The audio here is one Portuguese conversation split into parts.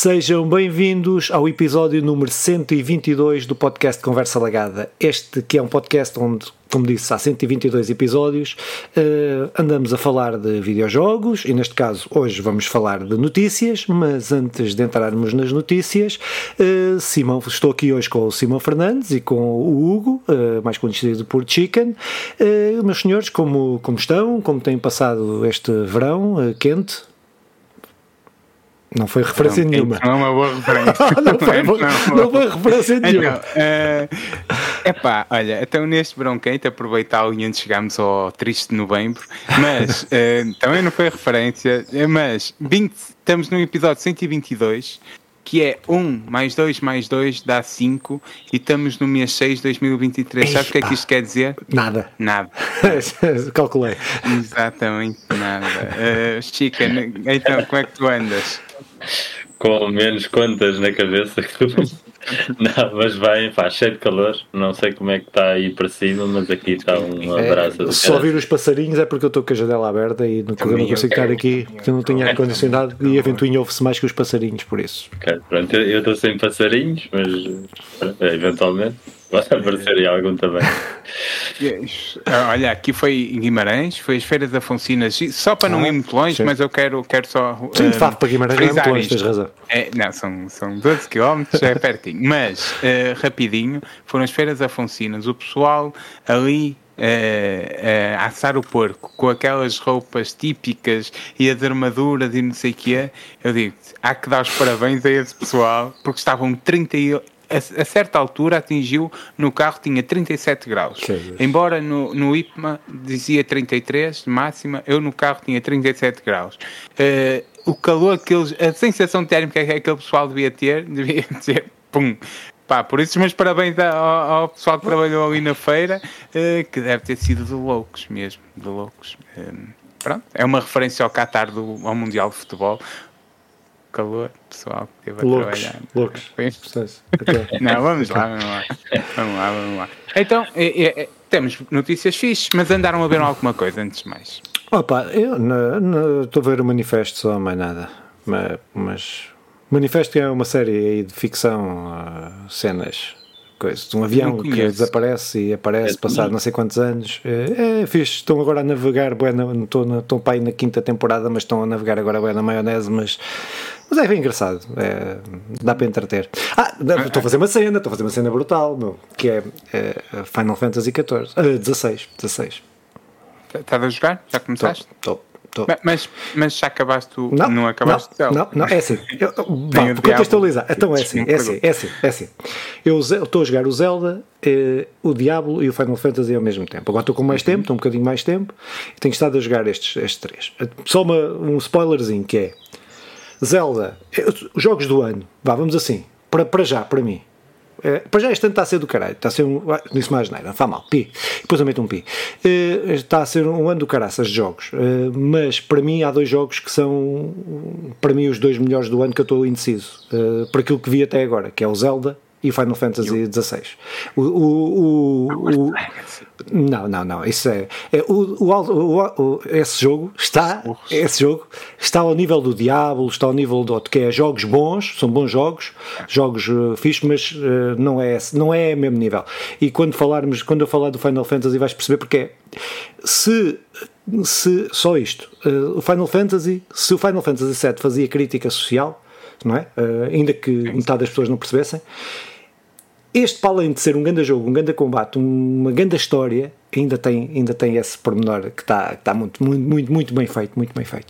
Sejam bem-vindos ao episódio número 122 do podcast Conversa Lagada. Este que é um podcast onde, como disse, há 122 episódios, uh, andamos a falar de videojogos e, neste caso, hoje vamos falar de notícias, mas antes de entrarmos nas notícias, uh, Simão, estou aqui hoje com o Simão Fernandes e com o Hugo, uh, mais conhecido por Chicken. meus senhores, como, como estão? Como têm passado este verão quente? Não foi referência não, nenhuma. Não é uma boa referência. não, foi, não, não, não foi referência então, nenhuma. É uh, epá, olha, então neste verão quente aproveitar o onde chegámos ao triste novembro, mas uh, também não foi referência, mas 20, estamos no episódio 122 que é 1 mais 2 mais 2 dá 5 e estamos no mês 6 de 2023. Sabe o que é que isto quer dizer? Nada. Nada. Calculei. Exatamente nada. Uh, Chica, então como é que tu andas? Com menos contas na cabeça. Não, mas vai, faz cheio de calor. Não sei como é que está aí para cima, mas aqui está um abraço. É, só ouvir os passarinhos é porque eu estou com a janela aberta e no não consigo estar aqui, porque eu não tenho ar-condicionado e a ventoinha ouve-se mais que os passarinhos, por isso. Ok, pronto, eu estou sem passarinhos, mas eventualmente. Vai aparecer aí algum também. Olha, aqui foi em Guimarães, foi as feiras afoncinas, só para não ah, ir muito longe, sim. mas eu quero, quero só. Sim, de uh, para Guimarães não é muito longe, tens razão. É, não, são, são 12 km, é pertinho. mas, uh, rapidinho, foram as feiras afoncinas. O pessoal ali Uh, uh, assar o porco com aquelas roupas típicas e as armaduras e não sei o que é, eu digo há que dar os parabéns a esse pessoal porque estavam 30 a, a, certa altura atingiu no carro tinha 37 graus. Embora no, no IPMA dizia 33 máxima, eu no carro tinha 37 graus. Uh, o calor que eles, a sensação térmica que aquele pessoal devia ter, devia ser pum. Pá, por isso, meus parabéns ao, ao pessoal que trabalhou ali na feira, uh, que deve ter sido de loucos mesmo, de loucos. Uh, pronto, é uma referência ao Qatar do, ao Mundial de Futebol calor, pessoal que esteve a loucos, trabalhar. Loucos. Não, vamos lá, vamos lá. Vamos lá, vamos lá. Então, é, é, temos notícias fixes, mas andaram a ver alguma coisa antes de mais. Opa, eu estou a ver o manifesto só, mais nada. Mas, mas Manifesto é uma série de ficção, uh, cenas coisa, de um avião que desaparece e aparece é passado não sei quantos anos. É, é fixe, estão agora a navegar, bueno, estou, na, estão para aí na quinta temporada, mas estão a navegar agora bem na maionese, mas, mas é bem engraçado, é, dá para entreter. Ah, estou a fazer uma cena, estou a fazer uma cena brutal, meu, que é, é Final Fantasy XIV, uh, 16, 16. Estás a jogar? Já começaste? Estou. Mas, mas já acabaste o. Não, não acabaste não, não, não, é assim. Eu, vá, contextualizar. Então é assim, é assim, é assim, é assim. Eu estou a jogar o Zelda, eh, o Diablo e o Final Fantasy ao mesmo tempo. Agora estou com mais uhum. tempo, estou um bocadinho mais tempo e tenho estado a jogar estes, estes três. Só uma, um spoilerzinho que é Zelda, os jogos do ano, vá, vamos assim, para, para já, para mim. É, para já este ano está a ser do caralho, está a ser um. Ah, disse mais neira, faz mal, pi. Depois eu meto um pi. Uh, está a ser um ano do caraças de jogos, uh, mas para mim há dois jogos que são, para mim, os dois melhores do ano que eu estou indeciso, por aquilo que vi até agora, que é o Zelda e o Final Fantasy XVI. O, o, o, o, não, não, não. Isso é, é o, o, esse jogo está, esse jogo está ao nível do Diablo, está ao nível do que é jogos bons, são bons jogos, jogos uh, fixos, mas uh, não é não é mesmo nível. E quando falarmos, quando eu falar do Final Fantasy, vais perceber porque é. Se se só isto, uh, o Final Fantasy, se o Final Fantasy VII fazia crítica social, não é? Uh, ainda que metade das pessoas não percebessem, este, para além de ser um grande jogo, um grande combate, uma grande história, ainda tem, ainda tem esse pormenor que está, está muito, muito, muito, muito bem feito, muito bem feito.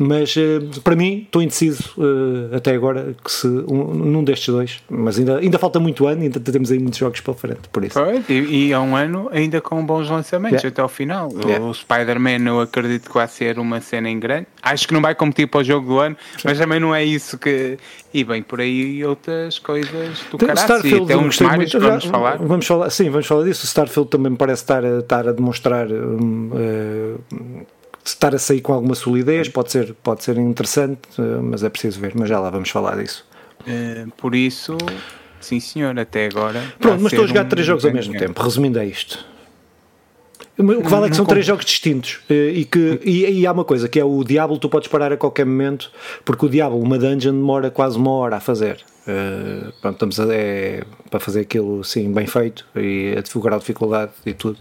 Mas uh, para mim, estou indeciso uh, até agora que se um, num destes dois, mas ainda, ainda falta muito ano, ainda temos aí muitos jogos pela frente, por isso. E, e há um ano ainda com bons lançamentos yeah. até ao final. Yeah. O Spider-Man eu acredito que vai ser uma cena em grande. Acho que não vai competir para o jogo do ano, Sim. mas também não é isso que. E bem, por aí outras coisas do caralho. Starfield, até uns muito, vamos falar. Vamos falar. Sim, vamos falar disso. O Starfield também me parece estar estar a demonstrar um, uh, estar a sair com alguma solidez pode ser, pode ser interessante, uh, mas é preciso ver, mas já lá vamos falar disso. Uh, por isso, sim senhor, até agora. Pronto, mas estou a jogar um três jogos ao mesmo tempo, resumindo é isto. O que vale é que são três jogos distintos eh, e, que, e, e, há uma coisa que é o Diablo, tu podes parar a qualquer momento, porque o Diablo, uma dungeon, demora quase uma hora a fazer. Uh, pronto, estamos a, é, para fazer aquilo assim bem feito e a divulgar a dificuldade e tudo.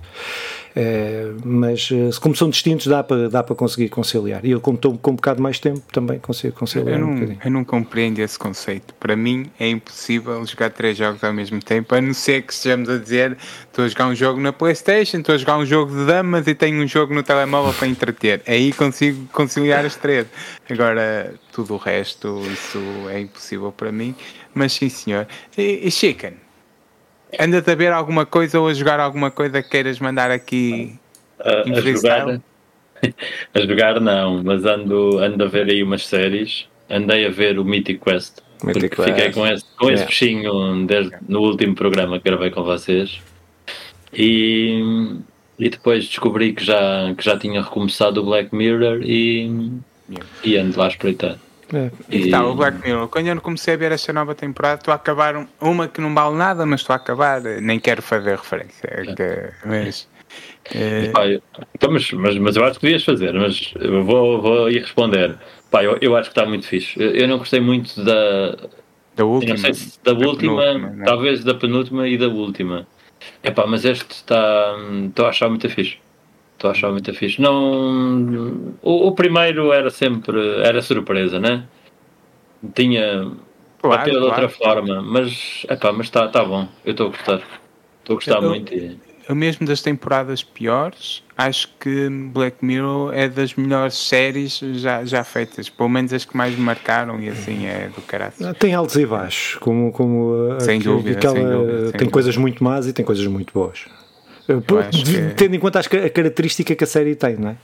É, mas eh, como são distintos, dá para, dá para conseguir conciliar. E eu, como estou com um bocado mais tempo, também consigo conciliar. Eu não, um eu não compreendo esse conceito. Para mim é impossível jogar três jogos ao mesmo tempo, a não ser que estejamos a dizer estou a jogar um jogo na Playstation, estou a jogar um jogo de damas e tenho um jogo no telemóvel para entreter. Aí consigo conciliar as três. Agora, tudo o resto, isso é impossível para mim. Mas sim, senhor. E, e Chicken, Andas a ver alguma coisa ou a jogar alguma coisa que queiras mandar aqui a, a jogar, a jogar não, mas ando, ando a ver aí umas séries. Andei a ver o Mythic Quest. Mythic Quest. Fiquei com esse, com esse bichinho desde, no último programa que gravei com vocês. E, e depois descobri que já, que já tinha recomeçado o Black Mirror e, yeah. e ando lá a espreitar. É. E tá, o Black Mirror. Quando eu comecei a ver esta nova temporada, estou a acabar uma que não vale nada, mas estou a acabar, nem quero fazer referência. É. Que, mas, é... Pá, eu, então, mas, mas, mas, eu acho que devias fazer, mas vou, vou ir responder. Pá, eu, eu acho que está muito fixe. Eu, não gostei muito da. Da última. Se, da, da última, né? talvez da penúltima e da última. É pá, mas este está. Estou a achar muito fixe. Estou a achar muito fixe. Não, o, o, primeiro era sempre. Era surpresa, né? Tinha. Claro, bateu de outra forma, mas. Epá, mas está tá bom. Eu estou a gostar. Estou a gostar eu, muito. Eu mesmo das temporadas piores, acho que Black Mirror é das melhores séries já, já feitas, pelo menos as que mais me marcaram e assim é do caralho. Tem altos e baixos, como, como sem aqui, dúvida, aquela, sem dúvida, sem tem dúvida. coisas muito más e tem coisas muito boas. Que... Tendo em conta a característica que a série tem, não é?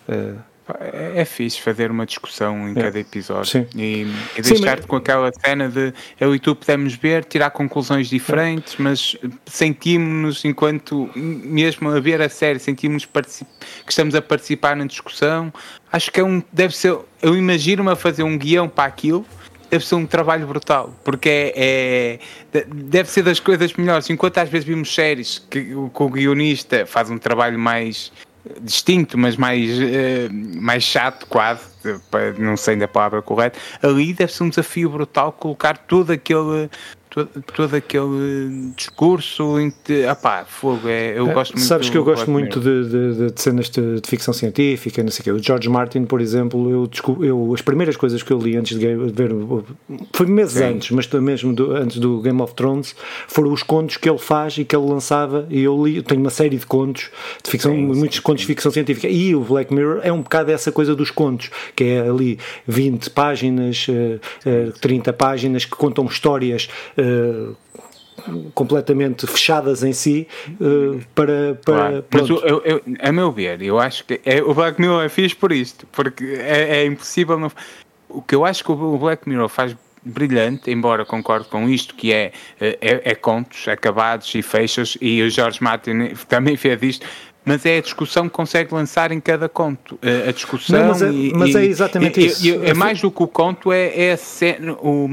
É, é fixe fazer uma discussão em é. cada episódio Sim. e, e deixar-te mas... com aquela cena de eu e tu podemos ver, tirar conclusões diferentes, é. mas sentimos-nos enquanto, mesmo a ver a série, sentimos que estamos a participar na discussão. Acho que é um, deve ser, eu imagino-me a fazer um guião para aquilo deve ser um trabalho brutal, porque é, é, deve ser das coisas melhores. Enquanto às vezes vimos séries que, que o guionista faz um trabalho mais distinto, mas mais, uh, mais chato, quase, não sei ainda a palavra correta, ali deve ser um desafio brutal colocar todo aquele todo, todo aquele discurso inte... Apá, fogo, é, eu é, gosto muito Sabes que eu gosto muito de, de, de, cenas de, de, ficção científica, não sei o quê. O George Martin, por exemplo, eu, eu, as primeiras coisas que eu li antes de ver, foi meses Sim. antes, mas mesmo do, antes do Game of Thrones, foram os contos que ele faz e que ele lançava, e eu li, eu tenho uma série de contos, de ficção, sim, muitos contos de ficção científica, e o Black Mirror é um bocado essa coisa dos contos, que é ali 20 páginas, 30 eh, eh, páginas, que contam histórias uh, completamente fechadas em si uh, para, para claro. mas eu, eu, a meu ver eu acho que é, o Black Mirror é fixe por isto porque é, é impossível não... o que eu acho que o Black Mirror faz brilhante, embora concorde com isto, que é, é, é contos acabados e fechos, e o George Martin também fez isto, mas é a discussão que consegue lançar em cada conto. A discussão. Não, mas, é, e, mas é exatamente e, isso. E, é mais do que o conto, é, é a, o,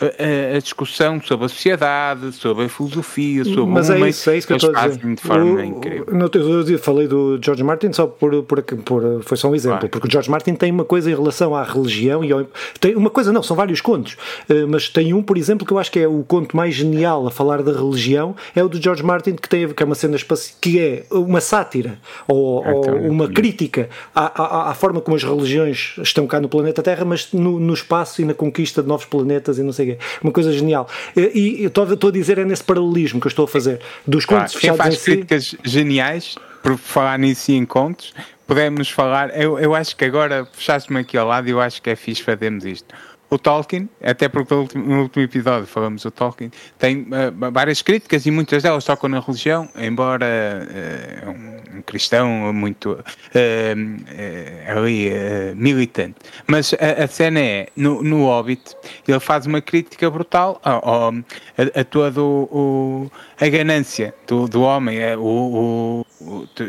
a, a, discussão sobre a sociedade, sobre a filosofia, sobre mas é isso, é isso que eu estou a dizer. De forma o, incrível. No, eu falei do George Martin só por, por, por foi só um exemplo, claro. porque o George Martin tem uma coisa em relação à religião e ao, tem uma coisa não, são vários contos, eh, mas tem um, por exemplo, que eu acho que é o conto mais genial a falar da religião, é o do George Martin que tem que é uma cena que é uma sátira sátira ou, ou uma crítica à, à, à, forma como as religiões estão cá no planeta Terra, mas no, no, espaço e na conquista de novos planetas e não sei o quê. Uma coisa genial. E, e estou, estou a dizer é nesse paralelismo que eu estou a fazer dos contos claro, fechados quem faz críticas si. geniais, por falar nisso e em contos, podemos falar. Eu, eu acho que agora fechaste-me aqui ao lado e eu acho que é fixe fazermos isto o Tolkien, até porque no último, episódio falamos do Tolkien, tem uh, várias críticas e muitas delas tocam na religião, embora uh, um, cristão muito uh, ali militante. Mas a, a, cena é, no, no Hobbit, ele faz uma crítica brutal a, a, a toda o, a ganância do, do homem. O, o,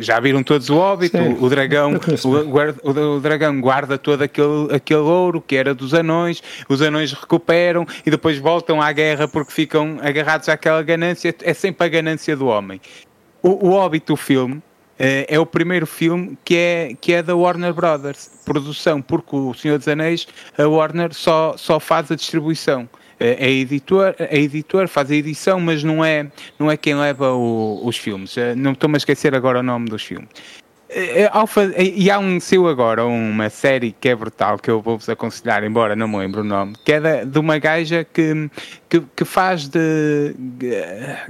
já viram todos o Hobbit, o, o, dragão, o, o, dragão guarda todo aquele, aquele ouro que era dos anões, os anões recuperam e depois voltam à guerra porque ficam agarrados àquela ganância. É sempre a ganância do homem. O, o Hobbit, o filme, é o primeiro filme que é, que é da Warner Brothers, produção, porque o Senhor dos Anéis, a Warner só, só faz a distribuição. É editor, é editor, faz a edição, mas não é, não é quem leva o, os filmes. Não estou-me a esquecer agora o nome dos filmes. É, e há um seu agora, uma série que é brutal, que eu vou-vos aconselhar, embora não me lembro o nome, que é de, de uma gaja que, que, que, faz de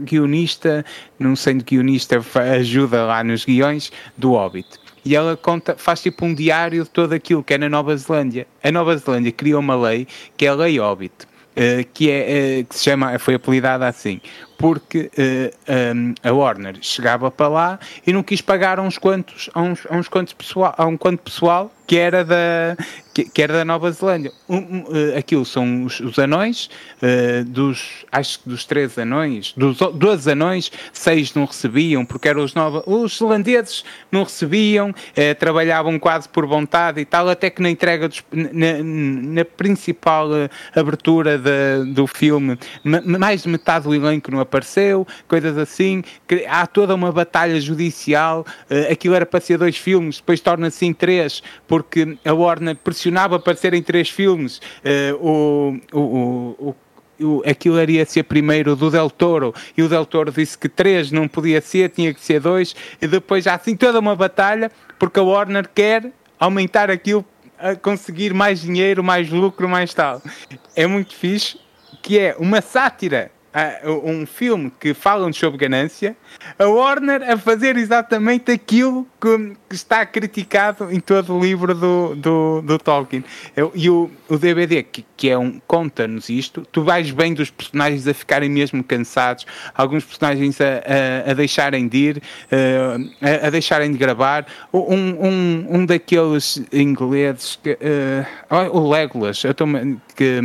guionista, não sei de guionista, ajuda lá nos guiões do Hobbit. E ela conta, faz tipo um diário de tudo aquilo que é na Nova Zelândia. A Nova Zelândia criou uma lei que é a Lei Hobbit. Uh, que, é, uh, que se chama, foi apelidada assim, porque uh, eh, um, a Warner chegava para lá e não quis pagar a uns quantos, a uns, a uns quantos pessoal, a um quanto pessoal que era da, que, que era da Nova Zelândia. Um, uh, aquilo são os, os anões, uh, dos, acho que dos três anões, dos dois anões, seis não recebiam, porque eram os novos, os zelandeses não recebiam, uh, trabalhavam quase por vontade e tal, até que na entrega, dos, na, na, principal abertura de, do filme, mais de metade do elenco não apareceu, coisas assim, há toda uma batalha judicial, aquilo era para ser dois filmes, depois torna-se em três, porque a Warner pressionava para serem três filmes. Uh, o, o, o, aquilo iria ser primeiro do Del Toro e o Del Toro disse que três não podia ser, tinha que ser dois, e depois há assim toda uma batalha porque a Warner quer aumentar aquilo a conseguir mais dinheiro, mais lucro, mais tal. É muito fixe, que é uma sátira um filme que falam sobre ganância, a Warner a fazer exatamente aquilo que, está criticado em todo o livro do, do, do Tolkien. E o, o DVD, que, que é um conta-nos isto, tu vais bem dos personagens a ficarem mesmo cansados, alguns personagens a, a, a deixarem de ir, a, a, deixarem de gravar. Um, um, um daqueles ingleses, que, uh, o Legolas, eu tô, que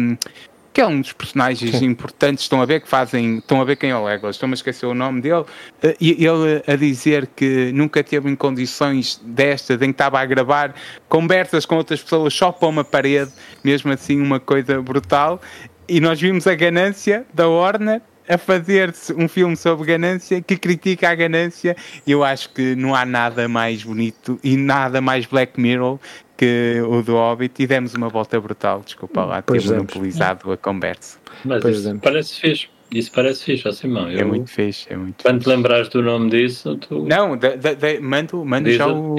que é um dos personagens Sim. importantes, estão a ver que fazem, estão a ver quem é o Legolas, estão a esquecer o nome dele, eh, e ele a dizer que nunca teve em condições destas, em que estava a gravar conversas com outras pessoas só para uma parede, mesmo assim uma coisa brutal, e nós vimos a ganância da Warner a fazer um filme sobre ganância que critica a ganância. Eu acho que não há nada mais bonito e nada mais Black Mirror que o do Hobbit e demos uma volta brutal, desculpa lá, ter monopolizado a conversa. Mas pois isso parece fixe. Isso parece fixe, assim, mão. É muito fixe, é muito Quando te lembrares do nome disso, tu... Não, de, de, de, mando, mando já o...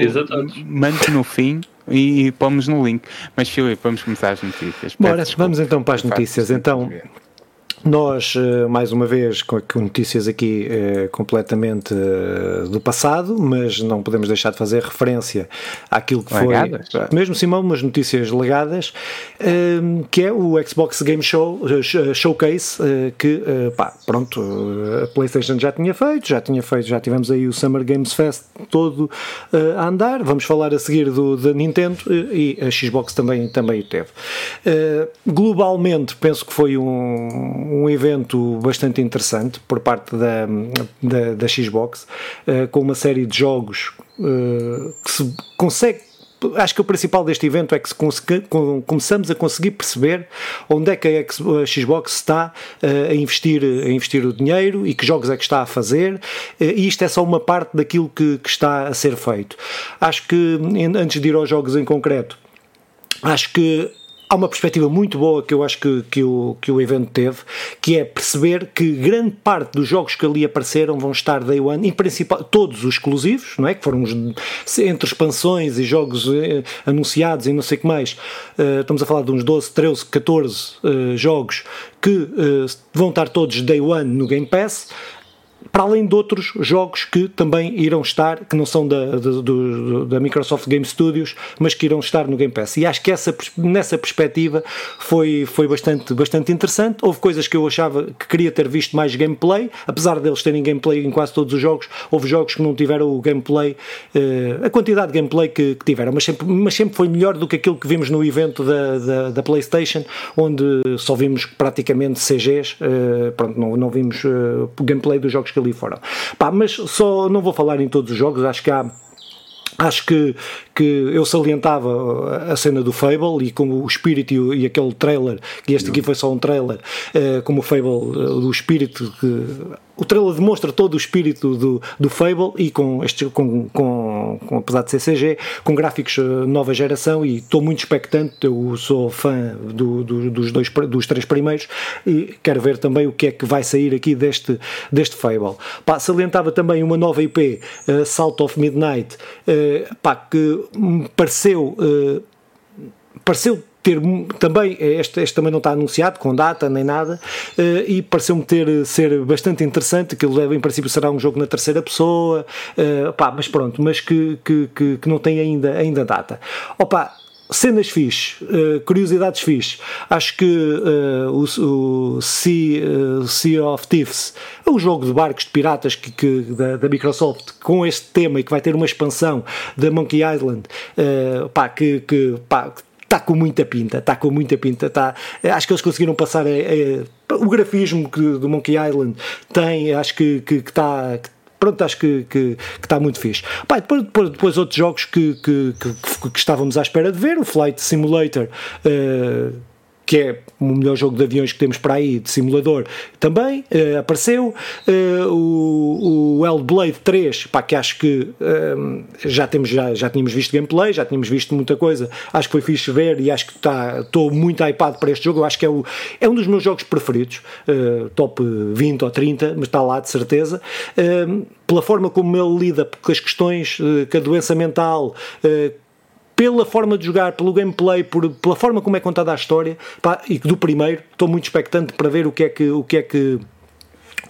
Mando no fim e, e pomos no link. Mas, Filipe, vamos começar as notícias. Bora, vamos então para as notícias. Então, nós, eh, mais uma vez, com notícias aqui eh, completamente eh, do passado, mas não podemos deixar de fazer referência àquilo que legadas. foi, mesmo Simão, umas notícias legadas, que é o Xbox Game Show Showcase, que, pá, pronto, a PlayStation já tinha feito, já tinha feito, já tivemos aí o Summer Games Fest todo a andar. Vamos falar a seguir do da Nintendo e a Xbox também, também o teve. Globalmente, penso que foi um um evento bastante interessante por parte da, da, da Xbox, uh, com uma série de jogos uh, que se consegue acho que o principal deste evento é que começamos a conseguir perceber onde é que a Xbox está uh, a, investir, a investir o dinheiro e que jogos é que está a fazer, e isto é só uma parte daquilo que, que, está a ser feito. Acho que, antes de ir aos jogos em concreto, acho que há uma perspectiva muito boa que eu acho que, que, o, que o evento teve, que é perceber que grande parte dos jogos que ali apareceram vão estar day one, em principal, todos os exclusivos, não é? Que foram os, entre expansões e jogos eh, anunciados e não sei o que mais. Uh, estamos a falar de uns 12, 13, 14 uh, jogos que uh, vão estar todos day one no Game Pass para além de outros jogos que também irão estar, que não são da, da, da, Microsoft Game Studios, mas que irão estar no Game Pass. E acho que essa, nessa perspectiva foi, foi bastante, bastante interessante. Houve coisas que eu achava que queria ter visto mais gameplay, apesar deles terem gameplay em quase todos os jogos, houve jogos que não tiveram o gameplay, uh, a quantidade de gameplay que, que, tiveram, mas sempre, mas sempre foi melhor do que aquilo que vimos no evento da, da, da PlayStation, onde só vimos praticamente CGs, eh, pronto, não, não vimos uh, gameplay dos jogos que ali foram. Pá, mas só não vou falar em todos os jogos, acho que há Acho que, que eu salientava a cena do Fable e como o espírito e, aquele trailer, que este aqui foi só um trailer, uh, como o Fable, uh, do espírito que o trailer demonstra todo o espírito do, do Fable e com, este, com, com, com apesar de ser CG, com gráficos nova geração e estou muito expectante, eu sou fã do, do, dos, dois, dos três primeiros e quero ver também o que é que vai sair aqui deste, deste Fable. Pá, salientava também uma nova IP, uh, Salt of Midnight, uh, pá, que me pareceu, uh, pareceu ter também, este, este também não está anunciado com data nem nada, uh, e pareceu-me ter ser bastante interessante, que em princípio será um jogo na terceira pessoa, uh, pá, mas pronto, mas que, que, que, que, não tem ainda, ainda data. Opa, cenas fixe, uh, curiosidades fixe. Acho que uh, o, o sea, uh, sea, of Thieves é um jogo de barcos de piratas que, que da, da, Microsoft com este tema e que vai ter uma expansão da Monkey Island, pá, que, que pá, está com muita pinta, está com muita pinta, está, acho que eles conseguiram passar o grafismo que do Monkey Island tem, acho que, que, que está pronto, acho que, que, que, está muito fixe. Pá, depois, depois, outros jogos que, que, que, que, estávamos à espera de ver, o Flight Simulator, uh, que é o melhor jogo de aviões que temos para aí, de simulador, também uh, apareceu. Uh, o, o Hellblade 3, pá, que acho que uh, já, temos, já, já tínhamos visto gameplay, já tínhamos visto muita coisa, acho que foi fixe ver e acho que estou muito hypado para este jogo. Eu acho que é, o, é um dos meus jogos preferidos, top 20 ou 30, mas está lá de certeza. pela forma como ele lida com as questões, com a doença mental, pela forma de jogar, pelo gameplay, por, pela forma como é contada a história, pá, e do primeiro, estou muito expectante para ver o que é que, o que, é que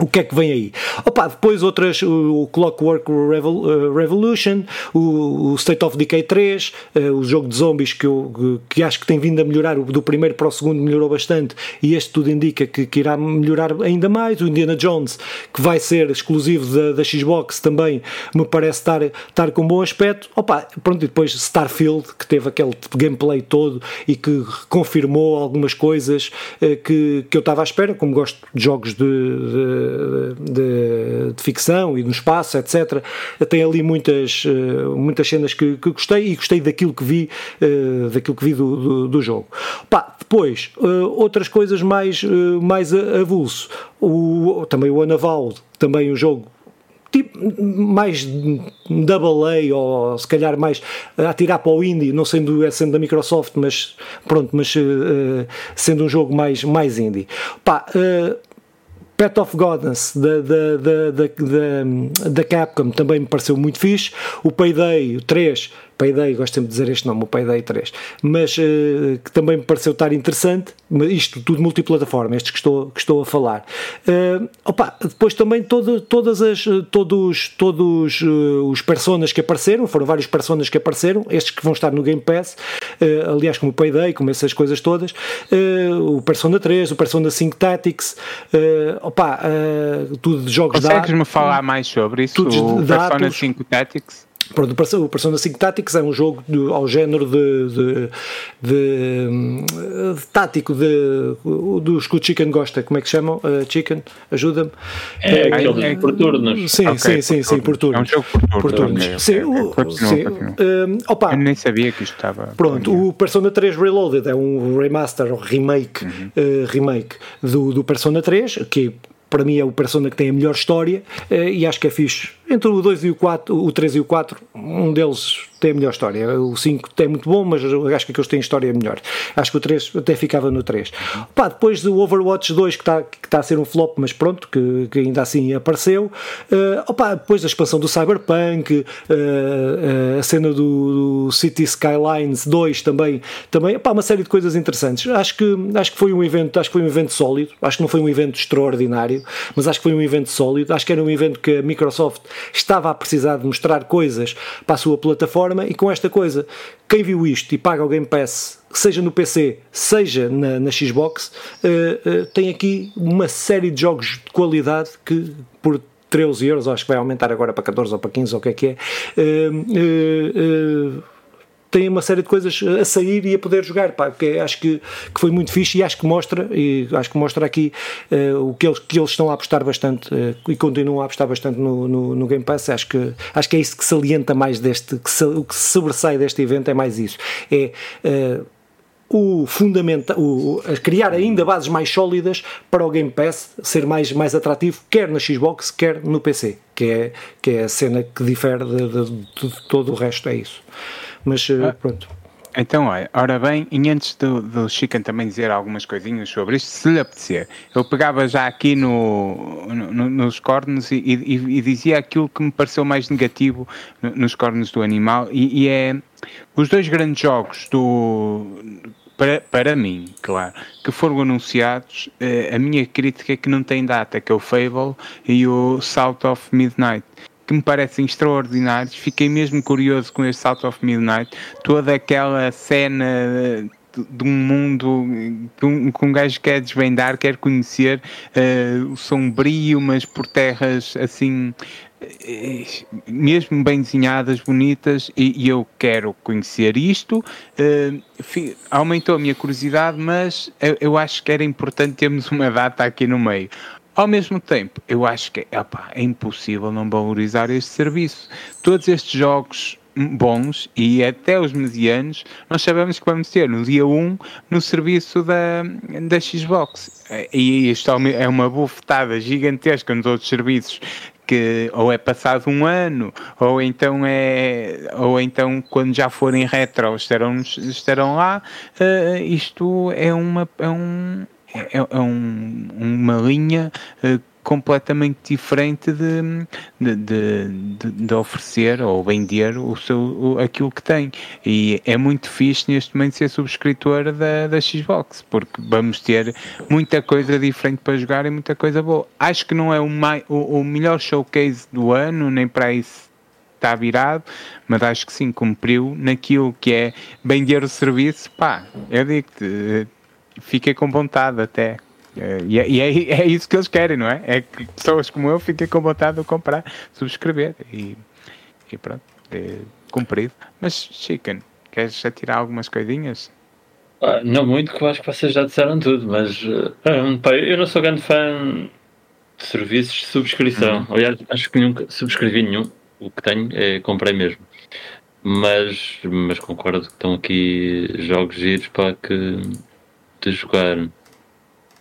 o que é que vem aí? Opa, depois outras, o Clockwork uh, Revolution, o, State of Decay 3, uh, o jogo de zombies que, eu, que acho que tem vindo a melhorar, do primeiro para o segundo melhorou bastante e este tudo indica que, que irá melhorar ainda mais. O Indiana Jones, que vai ser exclusivo da, da Xbox, também me parece estar, estar com bom aspecto. Opa, pronto, e depois Starfield, que teve aquele gameplay todo e que confirmou algumas coisas uh, que, que eu estava à espera, como gosto de jogos de, de de, de, ficção e no espaço, etc. Tem ali muitas, eh, muitas cenas que, que gostei e gostei daquilo que vi, eh, daquilo que vi do, do, do jogo. Pá, depois, eh, outras coisas mais, mais avulso. O, também o Anaval, também um jogo tipo mais double A ou se calhar mais a tirar para o indie, não sendo, sendo da Microsoft, mas pronto, mas uh, sendo um jogo mais, mais indie. Pá, uh, Pet of Goddess da, Capcom também me pareceu muito fixe. O Payday 3 Payday, gosto sempre de dizer este nome, o Payday 3, mas uh, que também me pareceu estar interessante, isto tudo multiplataforma, estes que estou, que estou a falar. Uh, opa, depois também todo, todas as, todos, todos uh, os personas que apareceram, foram vários personas que apareceram, estes que vão estar no Game Pass, aliás, como o Payday, como essas coisas todas, o Persona 3, o Persona 5 Tactics, opa, tudo de jogos Consegues-me falar mais sobre isso? o Persona 5 Tactics? Pronto, o Persona 5 Tactics é um jogo de, ao género de, de, de, de tático de, dos que o Chicken gosta. Como é que se chamam? Uh, chicken, ajuda-me. É, é, aquele é, por turnos. Sim, okay, sim, sim, sim, por turnos. É um jogo por turnos. Por turnos. Sim, o, sim. Uh, opa, Eu nem sabia que isto estava. Pronto, o Persona 3 Reloaded é um remaster, um remake, uhum. uh, remake do, do Persona 3, que para mim é o Persona que tem a melhor história e acho que é fixe entre o 2 e o 4, o 3 e o 4, um deles tem a melhor história. O 5 tem muito bom, mas acho que aqueles têm história melhor. Acho que o 3 até ficava no 3. Pá, depois do Overwatch 2, que está que tá a ser um flop, mas pronto, que, que ainda assim apareceu. Uh, opa, depois a expansão do Cyberpunk, uh, uh, a cena do, do, City Skylines 2 também, também opa, uma série de coisas interessantes. Acho que, acho que foi um evento, acho que foi um evento sólido, acho que não foi um evento extraordinário, mas acho que foi um evento sólido. Acho que era um evento que a Microsoft estava a precisar de mostrar coisas para a sua plataforma e com esta coisa, quem viu isto e paga o Game Pass, seja no PC, seja na, na Xbox, uh, uh, tem aqui uma série de jogos de qualidade que por 13 euros, acho que vai aumentar agora para 14 ou para 15 ou o que é que é, uh, tem uma série de coisas a sair e a poder jogar, pá, que acho que, que foi muito fixe e acho que mostra, e acho que mostra aqui uh, o que eles, que eles estão a apostar bastante uh, e continuam a apostar bastante no, no, no, Game Pass. Acho que, acho que é isso que salienta mais deste, que se, o que se sobressai deste evento é mais isso. É. Uh, o fundamental, criar ainda bases mais sólidas para o Game Pass ser mais, mais atrativo, quer na Xbox, quer no PC, que é, que é a cena que difere de, de, de todo o resto, é isso. Mas eh, ah. pronto. Então, olha, ora bem, e antes do, do Chicken também dizer algumas coisinhas sobre isto, se lhe apetecer, eu pegava já aqui no, no nos cornos e, e, e, dizia aquilo que me pareceu mais negativo nos cornos do animal, e, e é os dois grandes jogos do para, para mim, claro, que foram anunciados, eh, a minha crítica é que não tem data, que é o Fable e o South of Midnight que me parecem extraordinários. Fiquei mesmo curioso com este South of Midnight, toda aquela cena de um mundo que um, que um gajo quer desvendar, quer conhecer, uh, sombrio, mas por terras assim mesmo bem desenhadas, bonitas, e, e eu quero conhecer isto. Uh, aumentou a minha curiosidade, mas eu, eu, acho que era importante termos uma data aqui no meio. Ao mesmo tempo, eu acho que opa, é impossível não valorizar este serviço. Todos estes jogos bons e até os medianos, nós sabemos que vamos ter no dia 1 no serviço da, da Xbox. E isto é uma bufetada gigantesca nos outros serviços que ou é passado um ano ou então é ou então quando já forem retro estarão, estarão lá uh, isto é uma é um é, é um, uma linha uh, completamente diferente de, de, de, de, oferecer ou vender o seu, o, aquilo que tem. E é muito fixe neste momento ser subscritor da, da Xbox, porque vamos ter muita coisa diferente para jogar e muita coisa boa. Acho que não é o, mai, o, o melhor showcase do ano, nem para isso está virado, mas acho que sim, cumpriu naquilo que é vender o serviço. Pá, eu digo-te, fiquei com vontade até. É, e, é, e é, é, isso que eles querem, não é? É que pessoas como eu fiquem com vontade de comprar, subscrever e, e pronto, é cumprido. Mas, Chicken, queres atirar algumas coisinhas? Ah, não muito, que eu acho que vocês já disseram tudo, mas uh, pá, eu não sou grande fã de serviços de subscrição. Uhum. Aliás, acho que nunca subscrevi nenhum. O que tenho é comprei mesmo. Mas, mas concordo que estão aqui jogos giros para que de jogar.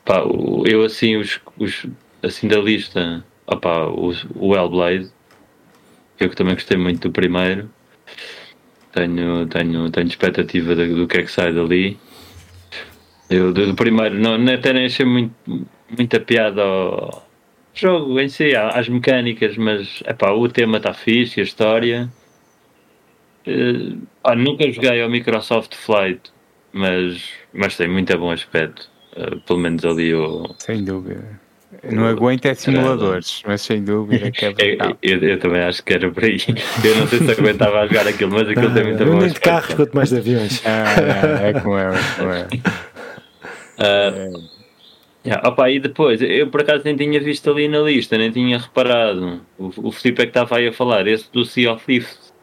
Pá, eu assim, os, os, assim da lista, opá, o, o Hellblade, que eu também gostei muito do primeiro. Tenho, tenho, tenho expectativa do, que é que sai dali. Eu do, do primeiro não, até nem achei muito, muita piada ao jogo em si, às mecânicas, mas epá, o tema está fixe, a história. Uh, nunca joguei ao Microsoft Flight, mas, mas tem muito bom aspecto. Uh, pelo menos ali o. Sem dúvida. Não aguento é simuladores, mas sem dúvida que é eu, eu, eu, também acho que era por aí. Eu não sei se aguentava a jogar aquilo, mas aquilo ah, tem muito bom nem de carros quanto mais de aviões. Ah, é, é como é, é como é. Uh, yeah, opa, e depois, eu por acaso nem tinha visto ali na lista, nem tinha reparado. O, o Felipe é que estava aí a falar, esse do Sea of Thieves.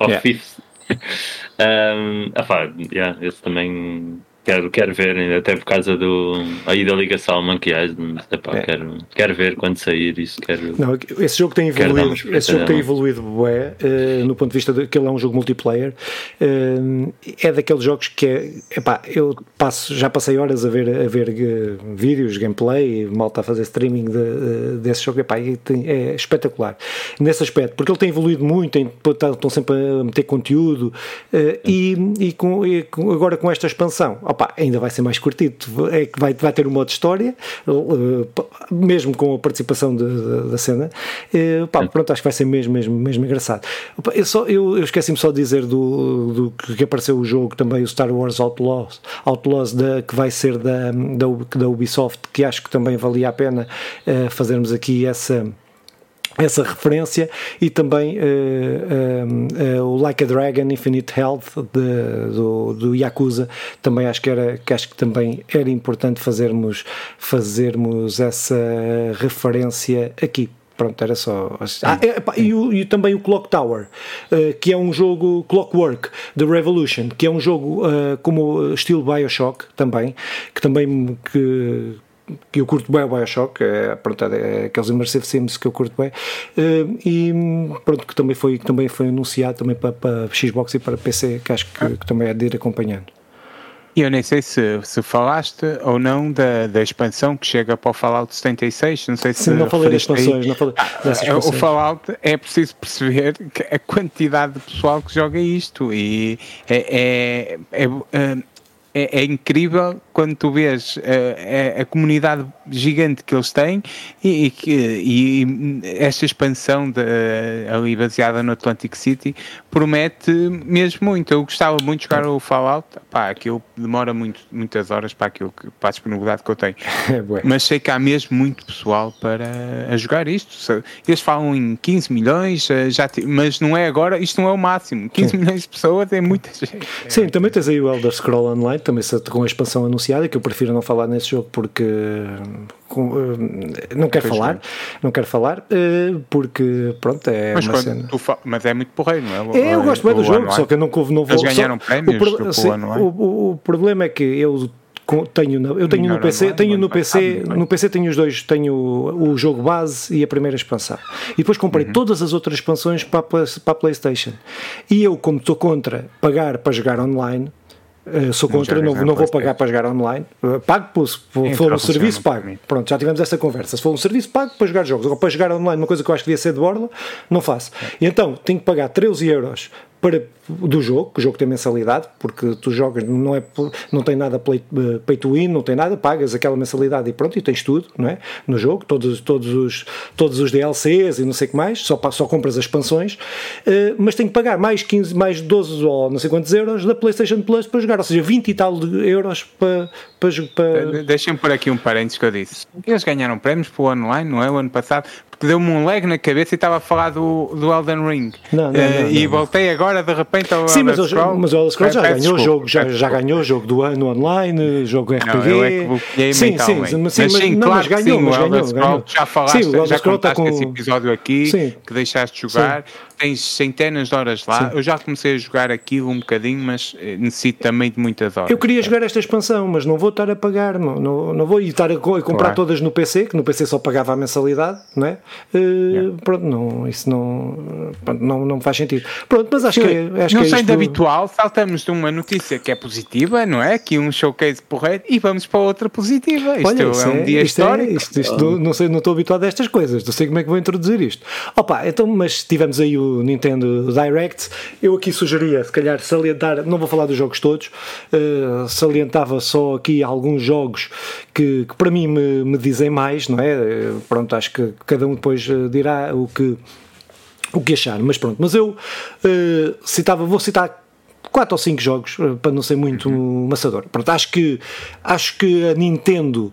Of yeah. Thieves um, ah, yeah, esse também quero, quero ver, até por causa do aí da Liga Salman que é, epá, é. quero, quero ver quando sair isso. Quero, não, esse jogo tem evoluído, esse jogo tem evoluído bué, uh, no ponto de vista de que ele é um jogo multiplayer. Uh, é daqueles jogos que é, epá, eu passo, já passei horas a ver, a ver uh, vídeos, gameplay, mal está a fazer streaming de, desse jogo, epá, tem, é espetacular nesse aspecto, porque ele tem evoluído muito, tem, estão sempre a meter conteúdo e, e, com, e com, agora com esta expansão opa, ainda vai ser mais curtido. É que vai, vai ter um modo de história, eh, mesmo com a participação de, de, da cena. Opa, pronto, acho que vai ser mesmo, mesmo, mesmo engraçado. Opa, eu, só, eu, eu esqueci-me só de dizer do, do que apareceu o jogo também, o Star Wars Outlaws, Outlaws da, que vai ser da, da, da Ubisoft, que acho que também valia a pena uh, fazermos aqui essa essa referência e também uh, uh, o Like a Dragon Infinite Health de, do, do Yakuza também acho que era que acho que também era importante fazermos fazermos essa referência aqui pronto, era só. Ah, é, e, o, e, também o Clock Tower, uh, que é um jogo Clockwork The Revolution, que é um jogo uh, como estilo Bioshock também, que também que que eu curto bem o Bioshock, é, pronto, é, aqueles immersive sims que eu curto bem, uh, e pronto, que também foi, que também foi anunciado também para, para Xbox e para PC, que acho que, que também é de ir acompanhando. E eu nem sei se, se falaste ou não da, da expansão que chega para o Fallout 76. Não sei se. Sim, não falei das expansões, não falei ah, O Fallout é preciso perceber a quantidade de pessoal que joga isto e é, é, é, é, é incrível quando tu vês a, a, a, comunidade gigante que eles têm e, e, e esta expansão de, ali baseada no Atlantic City promete mesmo muito. Eu gostava muito de jogar o Fallout, pá, aquilo demora muito, muitas horas para, aquilo, para a disponibilidade que eu tenho. É Mas sei que há mesmo muito pessoal para jogar isto. Eles falam em 15 milhões, eh, já mas não é agora, isto não é o máximo. 15 Sim. milhões de pessoas é muita gente. Sim, também tens aí o Elder Scroll Online, também com a expansão anunciada anunciada, que eu prefiro não falar nesse jogo porque eh, não quero falar, é. não quero falar, porque pronto, é mas uma cena. mas é muito porreiro, não é? é eu gosto bem do jogo, só que eu não, não vou. Eles ganharam só, prémios o, sim, o, o, o problema é que eu tenho eu tenho no PC tenho no PC no PC tenho os dois tenho o jogo base e a primeira expansão e depois comprei uhum. todas as outras expansões para, para a PlayStation e eu como estou contra pagar para jogar online Uh, sou contra, não, não vou pagar para jogar online. Uh, pago por, se for um serviço, pago. Pronto, já tivemos essa conversa. Se for um serviço, pago para jogar jogos. Agora, para jogar online, uma coisa que eu acho que devia ser de borla, não faço. É. Então, tenho que pagar 13 euros para, do jogo, que o jogo tem mensalidade, porque tu jogas, não, é, não tem nada play, uh, pay to win, não tem nada, pagas aquela mensalidade e pronto, e tens tudo não é? no jogo, todos, todos, os, todos os DLCs e não sei o que mais, só, só compras as expansões, uh, mas tenho que pagar mais 15, mais 12 ou não sei quantos euros da PlayStation Plus para jogar, ou seja, 20 e tal de euros para. para, para... Deixem-me por aqui um parênteses que eu disse. Eles ganharam prémios para o online, não é? O ano passado, porque deu-me um lag na cabeça e estava a falar do, do Elden Ring. Não, não, uh, não, e voltei agora de repente ao Sim, mas, o, mas o Elder Scrolls já ganhou o jogo, já, já ganhou o jogo do ano online, jogo RPG. Eu é que sim, sim, sim, mas, sim, mas, não, mas ganhou, sim, mas ganhou, ganhou. Já falaste, sim, o já contaste tá com... esse episódio aqui sim. que deixaste de jogar. Sim tens centenas de horas lá. Sim. Eu já comecei a jogar aquilo um bocadinho, mas eh, necessito também de muitas horas. Eu queria jogar esta expansão, mas não vou estar a pagar, não, não, não vou ir estar a, comprar claro. todas no PC, que no PC só pagava a mensalidade, não é? Uh, yeah. Pronto, não, isso não, pronto, não, não faz sentido. Pronto, mas acho que, é, acho não que é sendo habitual, saltamos de uma notícia que é positiva, não é? Que um showcase porreiro e vamos para outra positiva. Isto Olha, é um é, dia isto é, histórico. É, isto, isto, não, sei, não estou habituado a estas coisas, não sei como é que vou introduzir isto. Opa, então, mas tivemos aí o Nintendo Direct. Eu aqui sugeria, se calhar, salientar, não vou falar dos jogos todos, uh, salientava só aqui alguns jogos que, que para mim me, me, dizem mais, não é? Uh, pronto, acho que cada um depois uh, dirá o que, o que achar, mas pronto. Mas eu citava, vou citar quatro ou cinco jogos para não ser muito uhum. maçador. Pronto, acho que acho que a Nintendo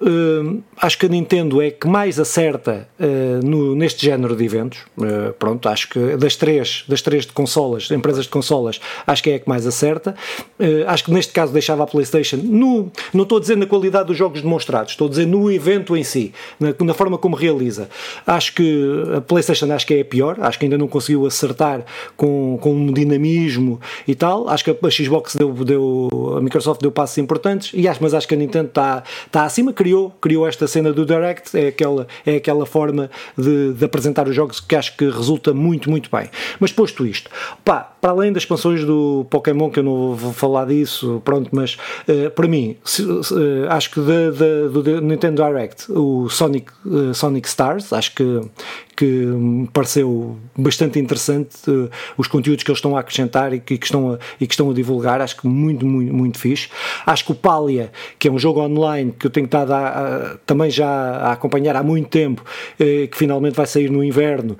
Uh, acho que a Nintendo é que mais acerta uh, no, neste género de eventos. Uh, pronto, acho que das três, das três de consolas, empresas de consolas, acho que é a que mais acerta. acho que neste caso deixava a PlayStation no, não estou a dizer na qualidade dos jogos demonstrados, estou a dizer no evento em si, na, na forma como realiza. Acho que a PlayStation acho que é a pior, acho que ainda não conseguiu acertar com, com um dinamismo e tal. Acho que a Xbox deu, deu a Microsoft deu passos importantes e acho, mas acho que a Nintendo está, está acima, queria criou, criou esta cena do Direct, é aquela, é aquela forma de, de apresentar os jogos que acho que resulta muito, muito bem. Mas posto isto, pá, para além das expansões do Pokémon, que eu não vou falar disso, pronto, mas uh, para mim, se, uh, acho que do Nintendo Direct, o Sonic, uh, Sonic Stars, acho que, que me pareceu bastante interessante os conteúdos que eles estão a acrescentar e que, que, estão a, e que estão a divulgar, acho que muito, muito, muito fixe. Acho que o Palia, que é um jogo online que eu tenho estado a, a, também já a acompanhar há muito tempo, que finalmente vai sair no inverno,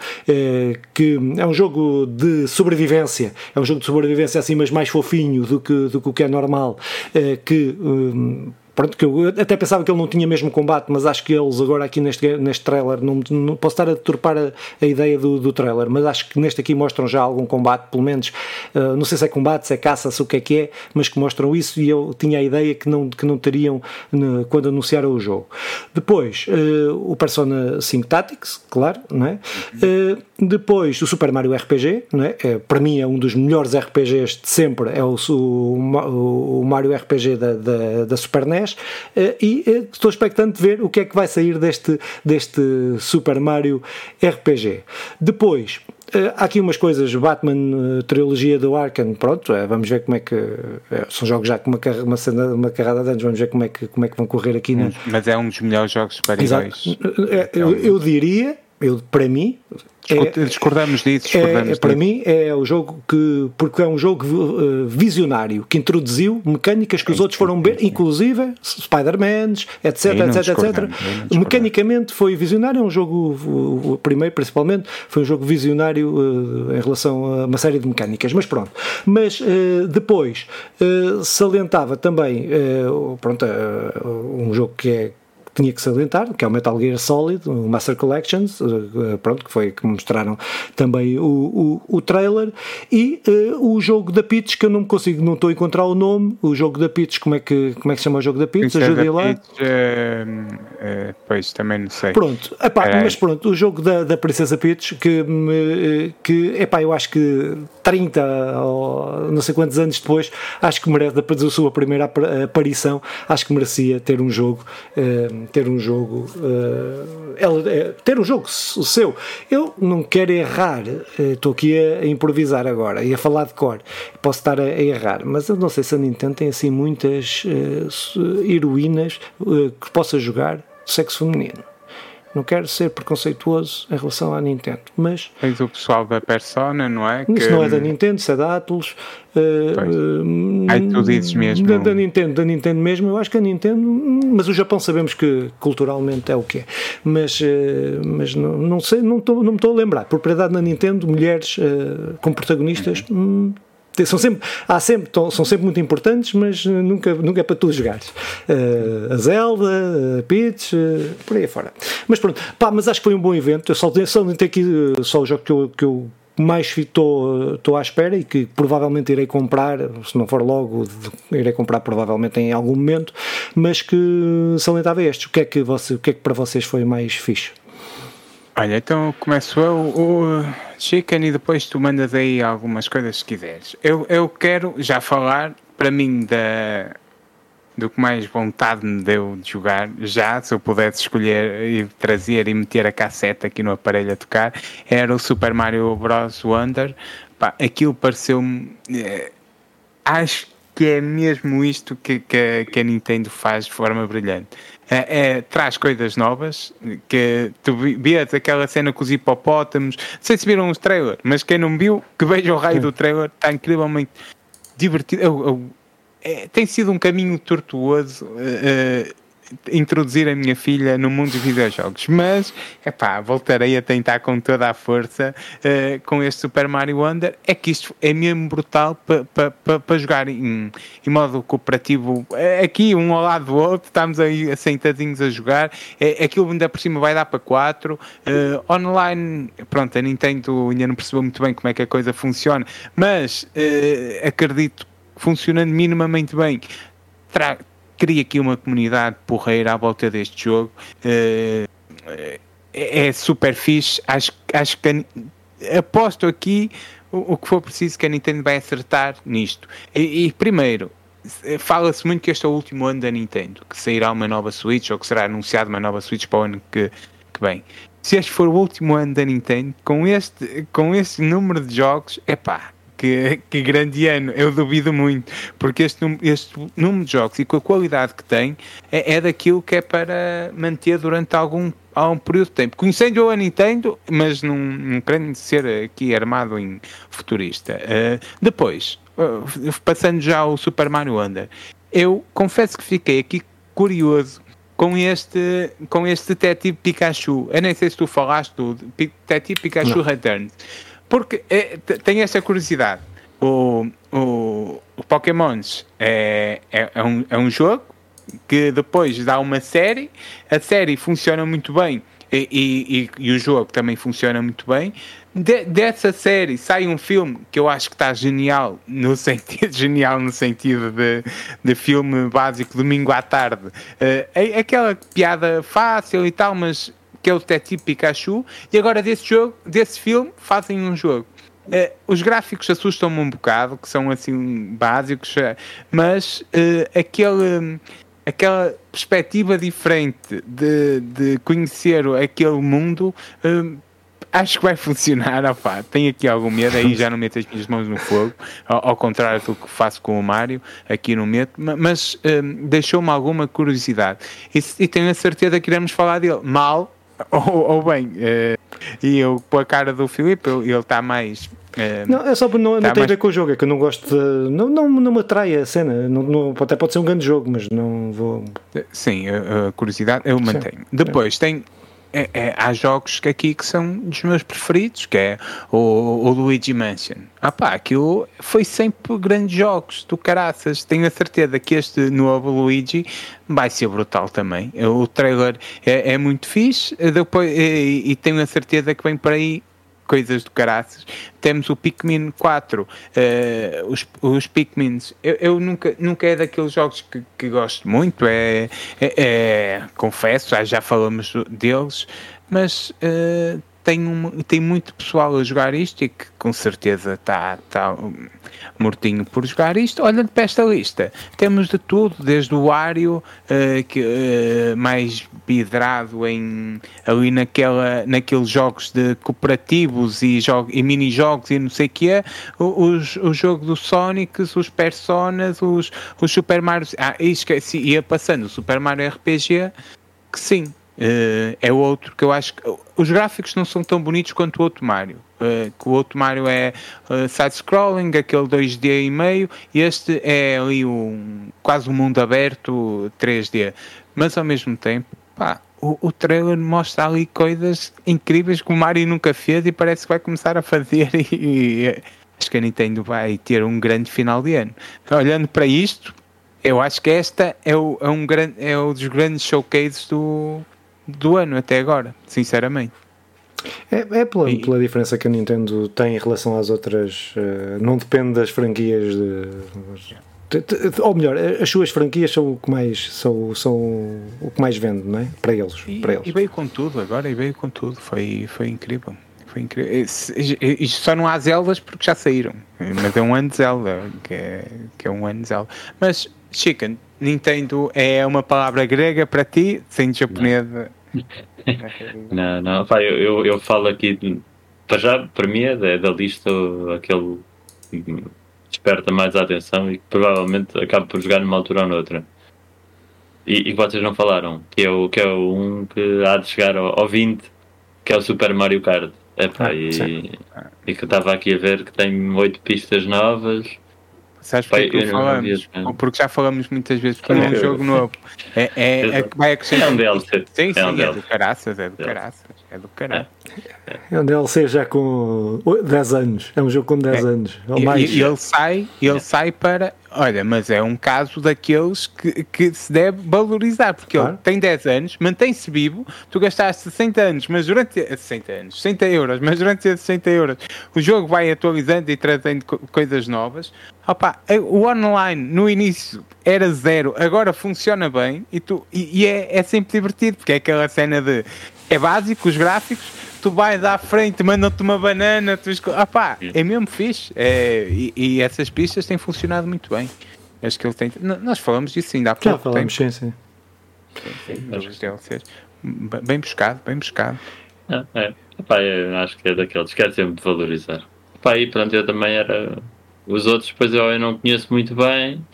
que é um jogo de sobrevivência é um jogo de sobrevivência assim, mas mais fofinho do que, do que o que é normal, eh, que um, pronto, que eu até pensava que ele não tinha mesmo combate, mas acho que eles agora aqui neste, neste trailer, não, não posso estar a deturpar a, a ideia do, do trailer, mas acho que neste aqui mostram já algum combate, pelo menos, uh, não sei se é combate, se é caça, se o que é que é, mas que mostram isso e eu tinha a ideia que não, que não teriam uh, quando anunciaram o jogo. Depois, uh, o Persona 5 Tactics, claro, não é? depois, o Super Mario RPG, não é? é? Para mim é um dos melhores RPGs de sempre, é o, o, o Mario RPG da, da, da Super NES e estou expectante de ver o que é que vai sair deste, deste Super Mario RPG. Depois, Uh, há aqui umas coisas, Batman, trilogia do Arkham, pronto, uh, vamos ver como é que. são jogos já com uma, uma, cena, uma carrada de anos, vamos ver como é que, como é que vão correr aqui. Né? Mas é um dos melhores jogos para Exato. Eu, eu diria, eu, para mim, é, discordamos disso. Discordamos é, para mim é o jogo que porque é um jogo eh, visionário que introduziu mecânicas que os outros foram ver, inclusive Spider-Man, etc, etc, etc. Mecanicamente foi visionário, é um jogo o primeiro principalmente foi um jogo visionário uh, em relação a uma série de mecânicas, mas pronto. Mas uh, depois salientava também pronto, um jogo que é tinha que salientar, que é o Metal Gear Solid, o Master Collections, eh, pronto, que foi que mostraram também o, o, o trailer, e uh, o jogo da Peach, que eu não consigo, não estou a encontrar o nome, o jogo da Peach, como é que, como é que se chama o jogo da Peach? Ajudem lá. Peach, uh, pois, também não sei. Pronto, epá, é. mas pronto, o jogo da, da Princesa Peach, que, que epá, eu acho que 30 ou não sei quantos anos depois, acho que merece, depois da sua primeira aparição, acho que merecia ter um jogo ter um jogo, uh, ela, é, ter um jogo o seu. Eu não quero errar, eh, estou aqui a, a, improvisar agora e a falar de cor, posso estar a, a, errar, mas eu não sei se a Nintendo tem assim muitas uh, heroínas uh, que possa jogar sexo feminino. Não quero ser preconceituoso em relação à Nintendo, mas. Tens o pessoal da Persona, não é? Isso que... não é da Nintendo, isso é da Atlus. Uh, Aí tu dizes mesmo. Da, da, Nintendo, da Nintendo mesmo, eu acho que a Nintendo. Mas o Japão sabemos que culturalmente é o que é. Mas, uh, mas não, não sei, não, tô, não me estou a lembrar. Propriedade na Nintendo, mulheres uh, como protagonistas. Uhum. Hum, são sempre, há sempre, são sempre muito importantes, mas nunca, nunca é para tu jogares. Uh, a Zelda, a Peach, uh, por aí fora. Mas pronto, pá, mas acho que foi um bom evento. Eu só só tenho aqui uh, só o jogo que eu, que eu mais estou, estou à espera e que provavelmente irei comprar, se não for logo, irei comprar provavelmente em algum momento, mas que salientava este. O que é que, você, o que, é que para vocês foi mais fixe? Olha, então começo eu, o Chicken, e depois tu mandas aí algumas coisas se quiseres. Eu, eu quero já falar, para mim, da, do que mais vontade me deu de jogar, já, se eu pudesse escolher e trazer e meter a cassete aqui no aparelho a tocar, era o Super Mario Bros. Wonder. Pá, aquilo pareceu-me. Eh, acho que é mesmo isto que, que, que a Nintendo faz de forma brilhante é, é, traz coisas novas, que tu vias aquela cena com os hipopótamos, não sei se viram os trailers, mas quem não viu, que veja o raio do trailer, está incrivelmente divertido. Eu, eu, é, tem sido um caminho tortuoso. Uh, introduzir a minha filha no mundo dos videojogos, mas epá, voltarei a tentar com toda a força uh, com este Super Mario Wonder. É que isto é mesmo brutal para pa, pa, pa jogar em, em, modo cooperativo. É, aqui, um ao lado do outro, estamos aí sentadinhos a jogar. É, aquilo ainda por cima vai dar para 4. Uh, eh, online, pronto, a Nintendo ainda não percebeu muito bem como é que a coisa funciona, mas uh, acredito funcionando minimamente bem, cria aqui uma comunidade porreira à volta deste jogo. Uh, é super fixe. Acho, acho que aposto aqui o, o, que for preciso que a Nintendo vai acertar nisto. E, e primeiro, fala-se muito que este é o último ano da Nintendo, que sairá uma nova Switch ou que será anunciada uma nova Switch para o ano que, que vem. Se este for o último ano da Nintendo, com este, com este número de jogos, é pá, que, que grande ano, eu duvido muito, porque este, este número de jogos e com a qualidade que tem é, é daquilo que é para manter durante algum há um período de tempo. Conhecendo a Nintendo, mas não, não querendo ser aqui armado em futurista. Uh, depois, uh, passando já ao Super Mario Wonder, eu confesso que fiquei aqui curioso com este, com este Detective Pikachu. Eu nem sei se tu falaste do Detective Pikachu não. Returns. Porque é, tem essa curiosidade. O, o, o Pokémons é, é, é, um, é um jogo que depois dá uma série, a série funciona muito bem e, e, e, o jogo também funciona muito bem. De, dessa série sai um filme que eu acho que está genial no sentido genial no sentido de, de filme básico domingo à tarde uh, é, aquela piada fácil e tal mas que é o detetive Pikachu e agora desse jogo desse filme fazem um jogo. Uh, os gráficos assustam-me um bocado que são assim básicos uh, mas aquele aquela perspectiva diferente de, de conhecer aquele mundo hum, acho que vai funcionar. Opa, tenho aqui algum medo, aí já não meto as minhas mãos no fogo, ao, ao contrário do que faço com o Mário, aqui não meto, mas hum, deixou-me alguma curiosidade. E, e, tenho a certeza que iremos falar dele. Mal ou, ou bem. Uh, e eu, com a cara do Filipe, ele está mais é, não, é só porque não, tá, não tem a ver com o jogo, é que eu não gosto de. Não, não, não me atrai a cena. Não, não, até pode ser um grande jogo, mas não vou. Sim, a, a curiosidade eu mantenho. Sim. Depois tem. É, é, há jogos que aqui que são dos meus preferidos, que é o, o Luigi Mansion. Ah pá, aquilo foi sempre grandes jogos do caraças. Tenho a certeza que este novo Luigi vai ser brutal também. O trailer é, é muito fixe depois, e, e tenho a certeza que vem por aí coisas do caraças. Temos o Pikmin 4, uh, eh, os, os Pikmins. Eu, eu, nunca, nunca é daqueles jogos que, que gosto muito, é, é, é confesso, já, já falamos deles, mas uh, tem, um, tem muito pessoal a jogar isto e que com certeza está tá mortinho por jogar isto. Olhando para esta lista, temos de tudo, desde o Wario, uh, que, uh, mais bidrado em, ali naquela, naqueles jogos de cooperativos e, jogo, e mini-jogos e não sei o que é, os, o jogo do Sonic, os Personas, os, os Super Mario. Ah, esqueci, ia passando o Super Mario RPG, que sim, Uh, é outro que eu acho que os gráficos não são tão bonitos quanto o outro Mario. Uh, que o outro Mario é uh, side-scrolling, aquele 2D e meio, e este é ali um, quase um mundo aberto 3D. Mas ao mesmo tempo, pá, o, o trailer mostra ali coisas incríveis que o Mario nunca fez e parece que vai começar a fazer e, e acho que a Nintendo vai ter um grande final de ano. Olhando para isto, eu acho que esta é, o, é um, grande, é um dos grandes showcases do, do ano até agora, sinceramente. É, é pela, e... pela diferença que a Nintendo tem em relação às outras. Uh, não depende das franquias de, ou melhor, as suas franquias são o que mais são, são o que mais vende, não é? Para eles, e, para eles. E veio com tudo agora, e veio com tudo, foi, foi incrível. Foi incrível. Isto só não há Zeldas porque já saíram. Mas é um ano de Zelda, que é, que é um ano de Zelda. Mas, Chicken, Nintendo é uma palavra grega para ti, sem japonesa. Não, não, pá, eu, eu, eu, falo aqui, para já, para mim é da, da lista aquele que desperta mais a atenção e que provavelmente acaba por jogar numa altura ou noutra. E, e que vocês não falaram, que é o, que é o um que há de chegar ao, ao 20, que é o Super Mario Kart. Epá, ah, e, e que eu estava aqui a ver que tem oito pistas novas Sabes porque, Pai, falamos? porque já falamos muitas vezes que é um jogo novo. É, é, é que vai acrescentar. É um DLC. Sim, sim, é, um é do caraças, é do caraças. É do caraças. É um DLC já com 10 anos. É um jogo com 10 é. anos. Ou mais. E, e ele sai, ele é. sai para. Olha, mas é um caso daqueles que, que se deve valorizar, porque claro. ele tem 10 anos, mantém-se vivo, tu gastaste 60 anos, mas durante 60 anos, 60 euros, mas durante esses 60 euros o jogo vai atualizando e trazendo coisas novas. Opa, o online no início era zero, agora funciona bem e, tu, e, e é, é sempre divertido, porque é aquela cena de é básico, os gráficos, tu vais à frente, mandam-te uma banana, tu esco... ah pá, é mesmo fixe. É, e, e, essas pistas têm funcionado muito bem. Acho que ele tem. Nós falamos disso ainda há pouco. Já falamos, sim, sim. DLCs. Bem buscado, bem buscado. Ah, é. Epá, eu acho que é daqueles que é sempre de valorizar. Epá, e pronto, eu também era. Os outros, depois eu, eu não conheço muito bem.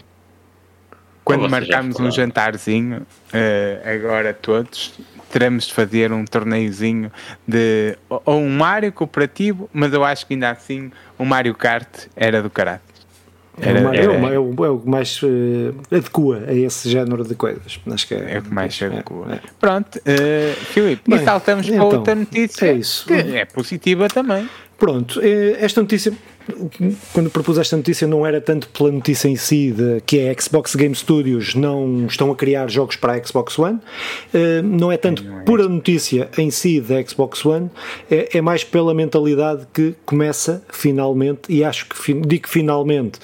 Quando marcarmos um jantarzinho, uh, agora todos, teremos de fazer um torneiozinho de ou um Mario cooperativo, mas eu acho que ainda assim o Mario Kart era do caráter. Era, é, era, é, é, o, é o que mais uh, adequa a esse género de coisas. Acho que é, é o que mais se adequa. É, Pronto, uh, Filipe, Bem, e saltamos então, para outra notícia é isso. que é positiva também. Pronto, eh, esta notícia, quando propus esta notícia, não era tanto pela notícia em si, de, que é Xbox Game Studios não estão a criar jogos para a Xbox One, eh, não é tanto por a notícia em si da Xbox One, é, é mais pela mentalidade que começa finalmente, e acho que digo finalmente,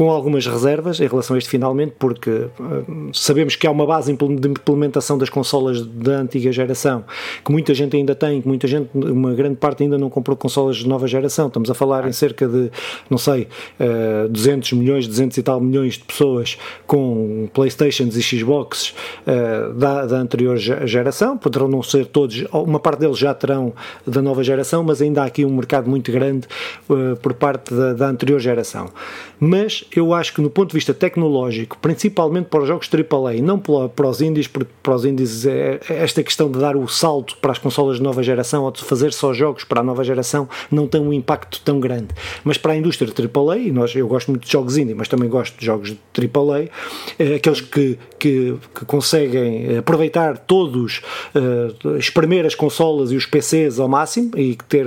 com algumas reservas em relação a este finalmente, porque uh, sabemos que há uma base de implementação das consolas da antiga geração, que muita gente ainda tem, que muita gente, uma grande parte ainda não comprou consolas de nova geração. Estamos a falar em cerca de, não sei, uh, 200 milhões, 200 e tal milhões de pessoas com Playstations e Xboxes uh, da, da anterior geração. Poderão não ser todos, uma parte deles já terão da nova geração, mas ainda há aqui um mercado muito grande por parte da, da anterior geração. Mas eu acho que no ponto de vista tecnológico, principalmente para os jogos AAA e não para os indies, porque para os indies é, é esta questão de dar o salto para as consolas de nova geração ou de fazer só jogos para a nova geração não tem um impacto tão grande. Mas para a indústria AAA, e nós, eu gosto muito de jogos indie, mas também gosto de jogos de AAA, é, aqueles que, que, que, conseguem aproveitar todos, espremer as consolas e os PCs ao máximo e ter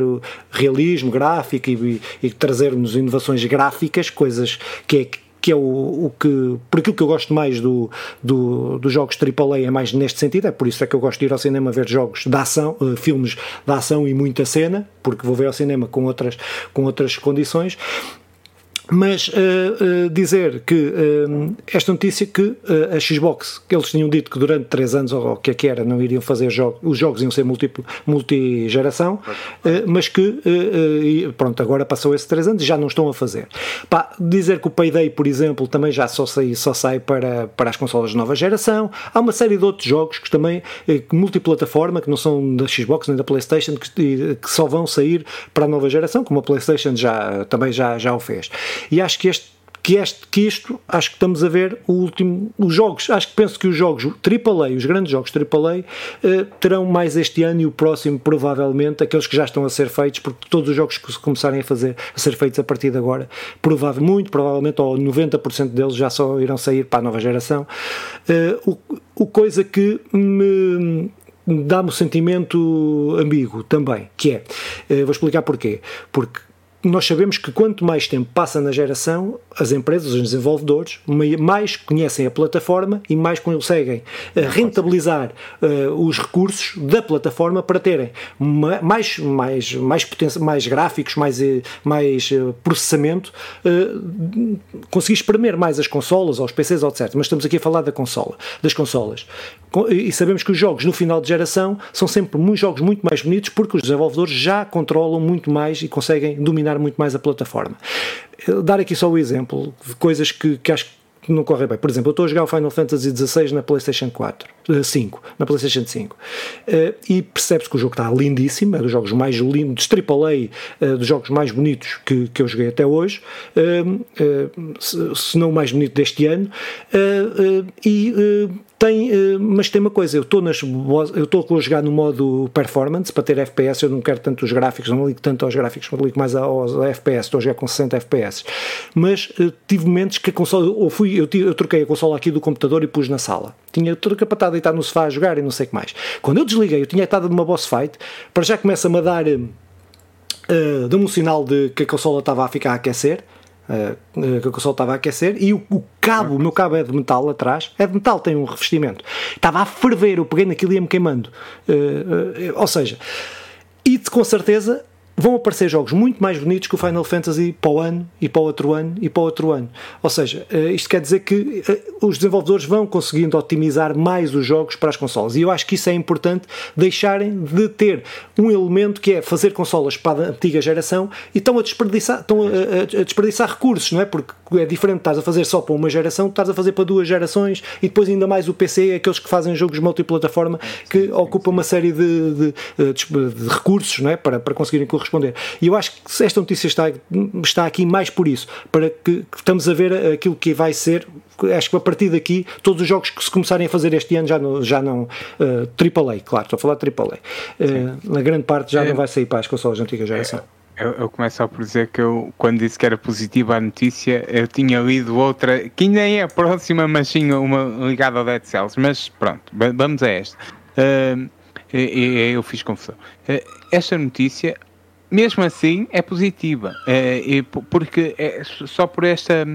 realismo gráfico e, e, e trazer-nos inovações gráficas, coisas que que é que é o, o, que, por aquilo que eu gosto mais do, do, dos jogos AAA é mais neste sentido, é por isso é que eu gosto de ir ao cinema ver jogos de ação, uh, filmes de ação e muita cena, porque vou ver ao cinema com outras, com outras condições, mas uh, uh, dizer que uh, esta notícia que a Xbox, que eles tinham dito que durante 3 anos, ou o que é que era, não iriam fazer jogos, os jogos iam ser multi, multigeração, mas que, pronto, agora passou esses 3 anos e já não estão a fazer. Pá, dizer que o Payday, por exemplo, também já só sai, só sai para, para as consolas de nova geração. Há uma série de outros jogos que também, multiplataforma, que não são da Xbox nem da PlayStation, que, que só vão sair para a nova geração, como a PlayStation já, também já, já o fez. E acho que este que, este, que isto, acho que estamos a ver o último, os jogos, acho que penso que os jogos AAA, os grandes jogos AAA, eh, terão mais este ano e o próximo, provavelmente, aqueles que já estão a ser feitos, porque todos os jogos que se começarem a fazer, a ser feitos a partir de agora, provável, muito provavelmente, ou 90% deles já só irão sair para a nova geração. Eh, o, o coisa que me dá-me um sentimento ambíguo também, que é, eh, vou explicar porquê, porque nós sabemos que quanto mais tempo passa na geração, as empresas, os desenvolvedores, mais conhecem a plataforma e mais conseguem eh, rentabilizar uh, os recursos da plataforma para terem mais, mais, mais, potência, mais gráficos, mais, eh, mais processamento, uh, conseguir espremer mais as consolas ou os PCs, etc. Mas estamos aqui a falar da consola, das consolas. E sabemos que os jogos no final de geração são sempre jogos muito mais bonitos porque os desenvolvedores já controlam muito mais e conseguem dominar muito mais a plataforma. Dar aqui só o exemplo de coisas que, que acho que não correm bem. Por exemplo, eu estou a jogar o Final Fantasy XVI na PlayStation 4, 5, eh, na PlayStation 5, eh, e percebe-se que o jogo está lindíssimo, é dos jogos mais lindos, AAA, eh, dos jogos mais bonitos que, que eu joguei até hoje, se não o mais bonito deste ano, e tem, mas tem uma coisa, eu estou a jogar no modo performance para ter FPS, eu não quero tanto os gráficos, não ligo tanto aos gráficos, não ligo mais aos FPS, estou a jogar com 60 FPS. Mas uh, tive momentos que a consola, ou fui, eu, eu troquei a consola aqui do computador e pus na sala. Tinha troca para deitado no sofá a jogar e não sei o que mais. Quando eu desliguei, eu tinha estado numa boss fight, para já começa-me a dar uh, dá-me um sinal de que a consola estava a ficar a aquecer uh, que a consola estava a aquecer e o, o cabo, o meu cabo é de metal atrás, é de metal, tem um revestimento. Estava a ferver, eu peguei naquilo e ia-me queimando. Uh, ou seja, e com certeza vão aparecer jogos muito mais bonitos que o Final Fantasy para o ano e para o outro ano e para o outro ano. Ou seja, eh, isto quer dizer que eh, os desenvolvedores vão conseguindo otimizar mais os jogos para as consolas. E eu acho que isso é importante deixarem de ter um elemento que é fazer consolas para a antiga geração e estão a desperdiçar, estão a, a desperdiçar recursos, não é? Porque é diferente, estás a fazer só para uma geração, estás a fazer para duas gerações e depois ainda mais o PC, aqueles que fazem jogos multiplataforma que ocupam uma série de, de, de, de recursos não é? para, para conseguirem corresponder. E eu acho que esta notícia está, está aqui mais por isso, para que, estamos a ver aquilo que vai ser. Acho que a partir daqui, todos os jogos que se começarem a fazer este ano já não, já não uh, AAA, claro, estou a falar de AAA. Uh, na grande parte já é. não vai sair para as consolas da antiga geração. Eu, eu começo só por dizer que eu, quando disse que era positiva a notícia, eu tinha lido outra, que ainda é a próxima, mas sim uma ligada ao Dead Cells. Mas pronto, vamos a esta. Uh, eu fiz confusão. Esta notícia mesmo assim é positiva, é, porque é só por esta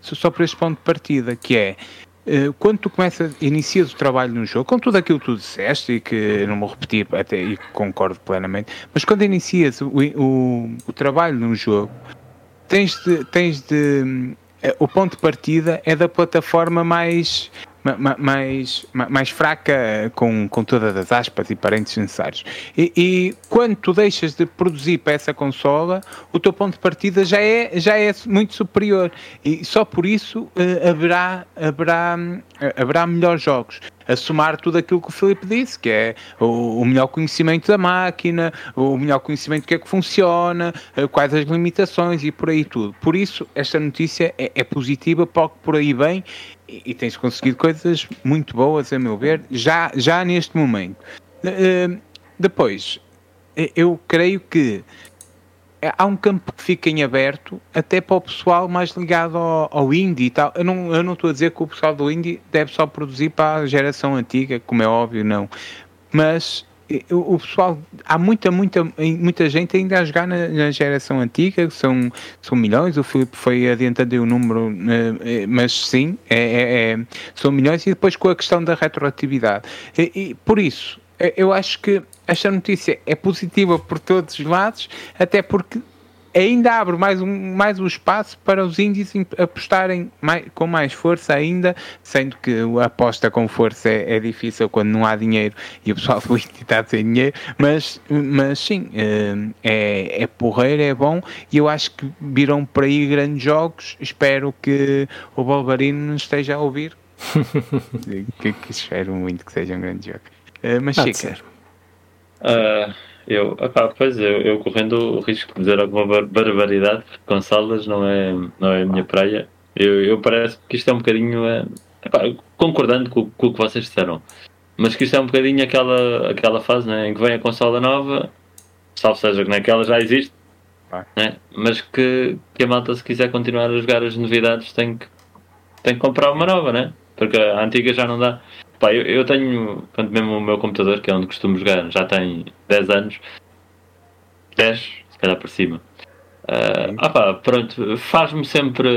só por este ponto de partida que é eh, quando tu começas, inicias o trabalho no jogo, com tudo aquilo que tu disseste e que não vou repetir até e concordo plenamente, mas quando inicias o, o, o trabalho no jogo, tens de, tens de eh, o ponto de partida é da plataforma mais mais, mais fraca com, com todas as aspas e parentes necessários. E, e, quando tu deixas de produzir para essa consola, o teu ponto de partida já é, já é muito superior. E só por isso uh, haverá, haverá, uh, haverá melhores jogos a somar tudo aquilo que o Filipe disse, que é o, o, melhor conhecimento da máquina, o melhor conhecimento do que é que funciona, eh, quais as limitações e por aí tudo. Por isso, esta notícia é, é positiva, por aí bem e, tens conseguido coisas muito boas, a meu ver, já, já neste momento. Uh, depois, eu creio que há um campo que fica em aberto até para o pessoal mais ligado ao, ao indie e tal. Eu não, eu não estou a dizer que o pessoal do indie deve só produzir para a geração antiga, como é óbvio, não. Mas o pessoal, há muita, muita, muita gente ainda a jogar na, na, geração antiga, são, são milhões, o Filipe foi adiantando o número, eh, mas sim, é, é, é, são milhões, e depois com a questão da retroatividade. E, e, por isso, eu acho que esta notícia é positiva por todos os lados, até porque ainda abre mais um, mais um espaço para os índios apostarem mais, com mais força ainda, sendo que a aposta com força é, é difícil quando não há dinheiro e o pessoal do índio está sem dinheiro, mas, mas sim, eh, é, é porreiro, é bom e eu acho que viram por aí grandes jogos. Espero que o nos esteja a ouvir. que, que espero muito que seja um grande jogo. Uh, mas Chica. Uh, eu, opá, pois eu, eu correndo o risco de dizer alguma bar barbaridade, com salas não é, não é a minha praia. Eu, eu parece que isto é um bocadinho, é, epá, concordando com, com, o que vocês disseram, mas que isto é um bocadinho aquela, aquela fase né, em que vem a consola nova, salvo seja que naquela já existe, né, mas que, que a malta, se quiser continuar a jogar as novidades, tem que, tem que comprar uma nova, né? porque a antiga já não dá. Pá, eu, eu tenho, portanto, mesmo o meu computador, que é onde costumo jogar, já tem 10 anos. 10, se calhar por cima. Uh, ah pá, pronto, faz-me sempre.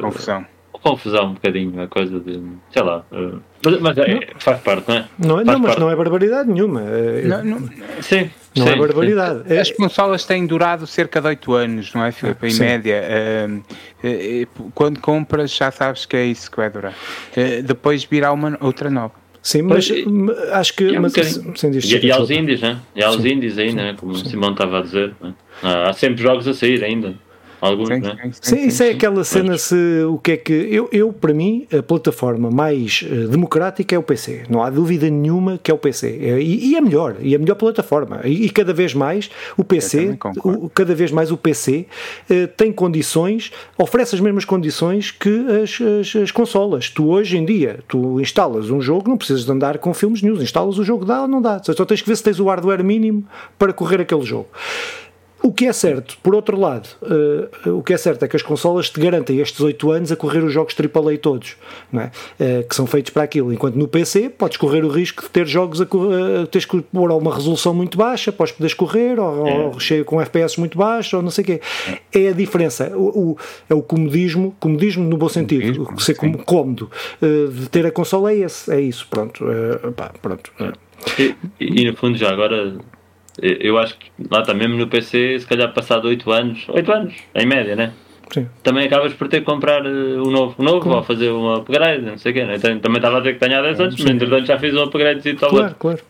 Confusão. Confusão um bocadinho, a coisa de. sei lá. Uh, mas, mas é, faz parte, não é? Não, é, não mas não é barbaridade nenhuma. É, não, não, sim. Não sim, é barbaridade. É. As consolas têm durado cerca de 8 anos, não é, Filipe? Em sim. média. Uh, quando compras, já sabes que é isso que vai durar. Uh, depois virá uma outra nova. Sim, mas, mas acho que. É um mas, sem e, e aos indies, né? E aos sim. indies ainda, né? como sim. o Simão estava a dizer. Né? Há sempre jogos a sair ainda. Alguns, sim, né? sim, sim, isso é aquela cena se o que é que eu, eu para mim a plataforma mais uh, democrática é o PC não há dúvida nenhuma que é o PC é, e, e, é melhor e é a melhor plataforma. E, e cada vez mais o PC o, cada vez mais o PC uh, tem condições oferece as mesmas condições que as, as, as, consolas. Tu hoje em dia tu instalas um jogo não precisas de andar com filmes news instalas o jogo dá ou não dá? Só tens que ver se tens o hardware mínimo para correr aquele jogo o que é certo, por outro lado, uh, o que é certo é que as consolas te garantem estes 8 anos a correr os jogos AAA todos, não é? Uh, que são feitos para aquilo. Enquanto no PC podes correr o risco de ter jogos a uh, teres que pôr a uma resolução muito baixa, podes poderes correr, ou, é. ou cheio com FPS muito baixo, ou não sei o quê. É a diferença. O, o, é o comodismo, comodismo no bom sentido, comodismo, ser sim. cómodo uh, de ter a consola é esse, é isso, pronto. Pá, pronto. E, e, no fundo já agora eu acho que lá está mesmo no PC, se calhar passado 8 anos, 8 anos, em média, né? Sim. Também acabas por ter que comprar uh, um novo, um novo claro. ou fazer um upgrade, não sei o quê. Né? Também estava a dizer que tenho há 10 anos, mas entretanto já fiz um upgrade e tal. Claro, claro.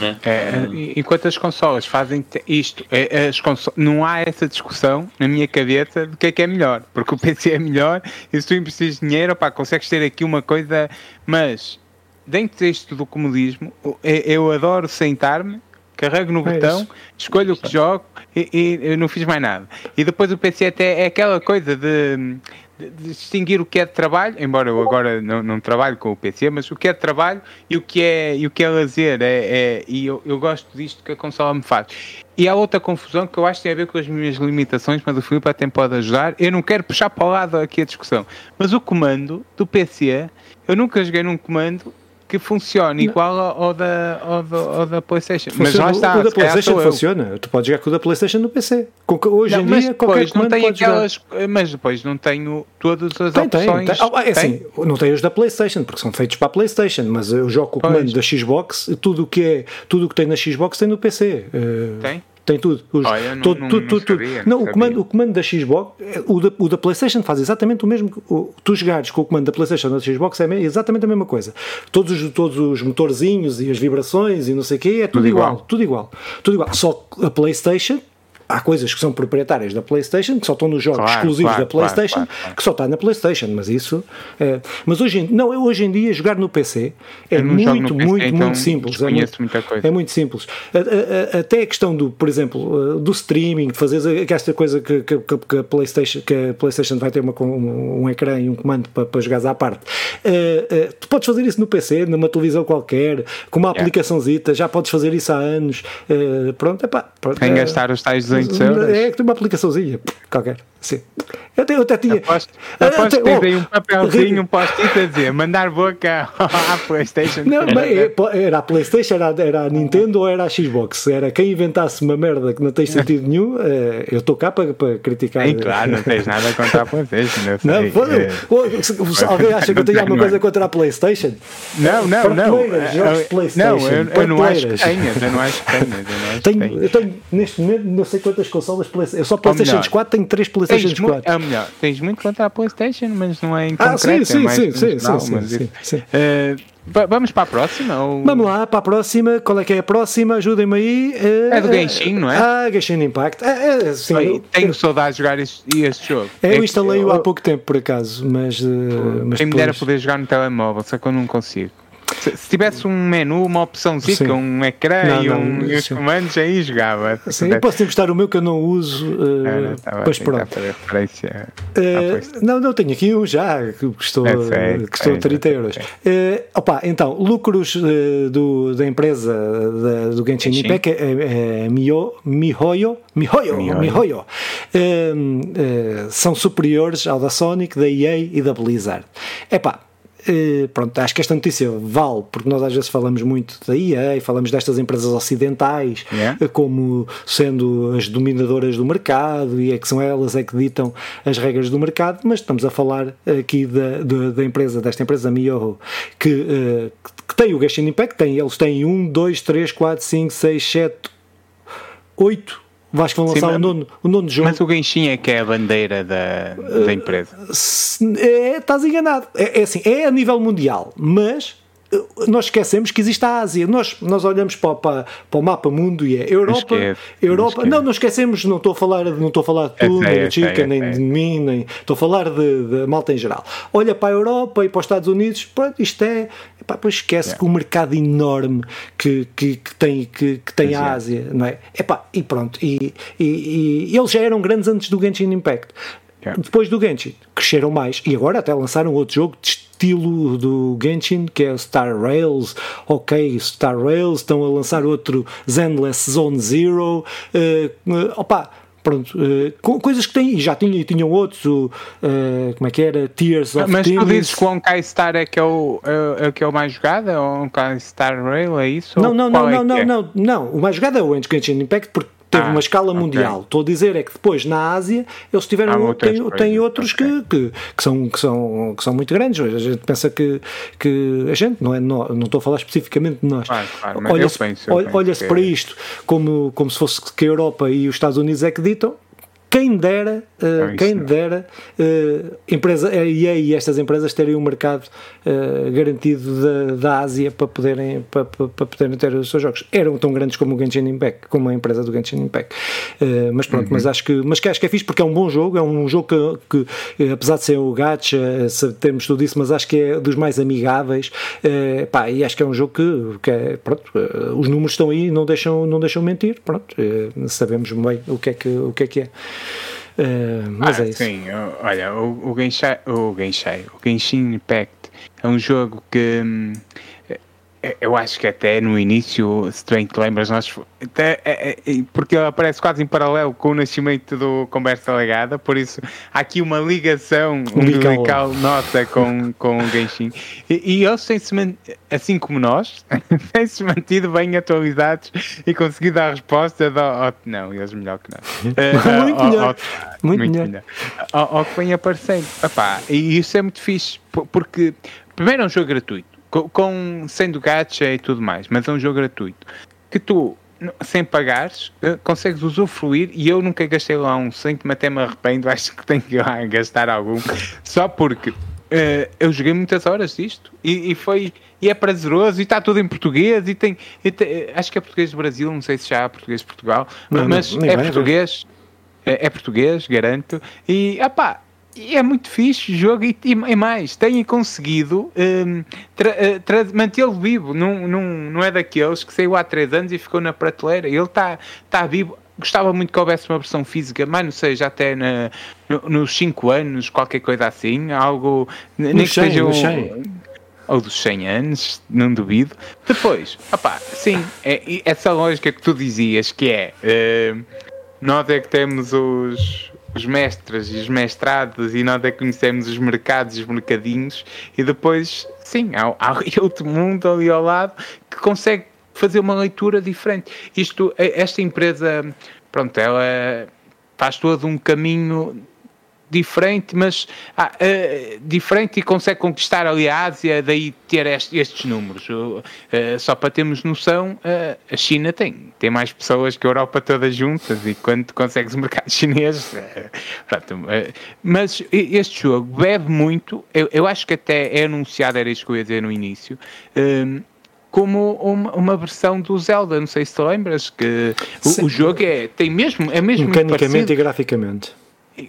Né? É, enquanto as consolas fazem isto, é, as consolas, não há essa discussão na minha cabeça do que é que é melhor, porque o PC é melhor e se tu investes dinheiro, opá, consegues ter aqui uma coisa, mas dentro deste do comodismo, eu adoro sentar-me carrego no é botão, isso. escolho o que jogo e, e, não fiz mais nada. E depois o PC até é aquela coisa de, de, de distinguir o que é de trabalho, embora eu agora não, não, trabalho com o PC, mas o que é de trabalho e o que é, e o que é lazer. É, é e eu, eu gosto disto que a consola me faz. E há outra confusão que eu acho que tem a ver com as minhas limitações, mas o Filipe até pode ajudar. Eu não quero puxar para o lado aqui a discussão, mas o comando do PC, eu nunca joguei num comando que funcione igual ao da, ao da, ao da PlayStation. Funciona, mas lá está. O da PlayStation funciona. Tu podes jogar com o da PlayStation no PC. Hoje não, em dia, qualquer não tem aquelas, jogar. Mas depois não tenho todas as tem, opções. Tem, tem. Oh, é assim, não tenho os da PlayStation, porque são feitos para a PlayStation, mas eu jogo com o comando da Xbox, tudo o que é, tudo que tem na Xbox tem no PC. Uh, tem? Tem tudo. Os, oh, não, tudo, não, tudo, tudo, sabia, não, o, comando, o comando da Xbox, o da, o da PlayStation faz exatamente o mesmo. O, tu jogares com o comando da PlayStation ou da Xbox é exatamente a mesma coisa. Todos, os, todos os motorzinhos e as vibrações e não sei o quê, é tudo, tudo igual, igual, Tudo igual. Tudo igual. Só a PlayStation há coisas que são proprietárias da PlayStation, que só estão nos jogos claro, exclusivos claro, da PlayStation, claro, que só está na PlayStation, mas isso. É, mas hoje em, não, hoje em dia jogar no PC é muito, PC, muito, então muito simples. É muito, é muito, simples. Até a questão do, por exemplo, do streaming, de fazer esta coisa que, que, que, a PlayStation, que a PlayStation vai ter uma, um, um ecrã e um comando para, para jogar à parte. Uh, uh, tu podes fazer isso no PC, numa televisão qualquer, com uma yeah. aplicaçãozita, já podes fazer isso há anos. Uh, pronto, epá, pronto, Sem gastar os tais 200 euros. É que tem uma aplicaçãozinha qualquer. Sim. Eu, até, eu até tinha. Aposto, aposto que tens oh, aí um papelzinho, um post-it a dizer mandar boca à PlayStation. Não, é, era a PlayStation, era, era a Nintendo ou era a Xbox? Era quem inventasse uma merda que não tem sentido nenhum. É, eu estou cá para, para criticar. Sim, claro, não tens nada contra a PlayStation. Não, é. se, alguém acha que eu tenho alguma coisa contra a PlayStation? Não, não, não. Não, eu, eu não acho que tenhas. Eu não acho que tenhas. Tenho, eu tenho neste momento não sei quantas consolas PlayStation. Eu só PlayStation 4 tenho 3 PlayStation 4. É melhor, tens muito contra a PlayStation, mas não é em ah, concreto. Sim, é sim, sim, sim, sim, sim, sim. Uh, Vamos para a próxima? Ou... Vamos lá, para a próxima. Qual é que é a próxima? Ajudem-me aí. É do Genshin, não é? Ah, Genshin Impact. É, é, sim, eu, tenho saudades de jogar este, este jogo. É, eu instalei-o há pouco tempo, por acaso, mas. Uh, mas Quem depois... me dera poder jogar no telemóvel, só que eu não consigo. Se, se, tivesse um menu, uma opçãozinha, um ecrã não, e, um, não, e os comandos, aí jogava. Sim, eu posso emprestar o meu que eu não uso. Uh, ah, pois pronto. Uh, não, não, tenho aqui um já que custou, é sei, custou é, 30 euros. Uh, opa, então, lucros uh, do, da empresa da, do Genshin Impact é, é, é Miho, Mihoyo, Mihoyo, Mihoyo. Mihoyo. Uh, são superiores ao da Sonic, da EA e da Blizzard. É pá Uh, pronto, acho que esta notícia vale, porque nós às vezes falamos muito da EA, falamos destas empresas ocidentais yeah. uh, como sendo as dominadoras do mercado e é que são elas é que ditam as regras do mercado, mas estamos a falar aqui da, da, da empresa, desta empresa Miyoho, que, uh, que tem o Genshin Impact, tem, eles têm 1, 2, 3, 4, 5, 6, 7, 8 Vais que vão lançar Sim, o, nono, o nono jogo. Mas o Genshin é que é a bandeira da, da empresa. É, estás enganado. É, é assim, é a nível mundial, mas nós esquecemos que existe a Ásia. Nós, nós olhamos para, para, para o mapa mundo e é Europa. Esquece, Europa. Não, não esquecemos, não estou a falar, não estou a falar de tu, nem de Chica, nem de mim, nem estou a falar de, de malta em geral. Olha para a Europa e para os Estados Unidos, pronto, isto é. Epá, pois esquece yeah. que o mercado enorme que, que, que tem, que, que tem a Ásia, não é? Epá, e pronto. E, e, e, eles já eram grandes antes do Genshin Impact. Yeah. Depois do Genshin, cresceram mais e agora até lançaram outro jogo de estilo do Genshin, que é o Star Rails. Ok, Star Rails, estão a lançar outro Zenless Zone Zero. Uh, opa, pronto, uh, coisas que têm, já tinham, tinham outros, uh, como é que era? Tears of Mas tu dizes que o Onkai Star é que é o, é, é que é o mais jogado? É o Onkai Star Rail, é isso? Não, não, não, é não, não, é? não, não, o mais jogado é o Genshin Impact, porque teve ah, uma escala mundial. Okay. Estou a dizer é que depois na Ásia eles tiveram ah, tem, tem outros okay. que, que, que, são, que, são, que são muito grandes. A gente pensa que, que a gente, não, é, não, não estou a falar especificamente de nós. Claro, claro, olha-se olha, olha para isto como, como se fosse que a Europa e os Estados Unidos é que ditam quem dera, uh, quem dera uh, empresa, a EA e estas empresas terem um mercado uh, garantido da, da Ásia para poderem, para, para, para, poderem ter os seus jogos. Eram tão grandes como o Genshin Impact, como a empresa do Genshin Impact. mas pronto, uhum. mas acho que mas que acho que é fixe porque é um bom jogo, é um jogo que, que apesar de ser o gacha, temos tudo isso, mas acho que é dos mais amigáveis. pá, e acho que é um jogo que, que é, pronto, os números estão aí, não deixam, não deixam mentir. Pronto, sabemos bem o que é que, o que é que é. Uh, mas ah, é isso. Sim, olha, o, o, Genshin, o, Genshin, o Genshin Impact é um jogo que hum, eu acho que até no início, se tu te lembras, nós, até, é, é, porque ele aparece quase em paralelo com o nascimento do Conversa Legada, por isso há aqui uma ligação umbilical nossa com, com o Genshin. E, e eles têm-se, assim como nós, têm-se mantido bem atualizados e conseguido a resposta do, ao, não, eles melhor que nós. Uh, muito, ao, melhor. Ao, muito, muito melhor. melhor. Ao, ao que vem aparecendo. Epá, e isso é muito fixe, porque primeiro é um jogo gratuito com, com sendo gacha e tudo mais, mas é um jogo gratuito. Que tu sem pagares, eh, consegues usufruir e eu nunca gastei lá um cêntimo, até me arrependo, acho que tenho que ir lá gastar algum, só porque uh, eu joguei muitas horas disto e, e, foi e é prazeroso e está tudo em português e tem, e tem, eh, acho que é português do Brasil, não sei se já há português de Portugal, não, mas não, é português, é, é, português, garanto, e opá, e é muito fixe o jogo e, e mais, têm conseguido um, uh, mantê-lo vivo. Não, não, não é daqueles que saiu há 3 anos e ficou na prateleira. Ele está tá vivo. Gostava muito que houvesse uma versão física, mas não sei, já até na, no, nos 5 anos, qualquer coisa assim, algo. Nem que seja um, ou dos 100 anos, não duvido. Depois, opá, sim, é, essa lógica que tu dizias que é. Uh, nós é que temos os, os mestres e os mestrados e nós é que conhecemos os mercados e os mercadinhos e depois, sim, há, há outro mundo ali ao lado que consegue fazer uma leitura diferente. Isto, esta empresa, pronto, ela faz todo um caminho diferente, mas ah, uh, diferente e consegue conquistar ali a Ásia, daí ter este, estes números. Uh, só para termos noção, uh, a China tem, tem mais pessoas que a Europa todas juntas e quando consegues o mercado chinês. Pronto, mas este jogo bebe muito, eu, eu, acho que até é anunciado, era isso que eu ia dizer no início como uma, uma, versão do Zelda. Não sei se te lembras que o, o, jogo é, tem mesmo, é mesmo mecanicamente e graficamente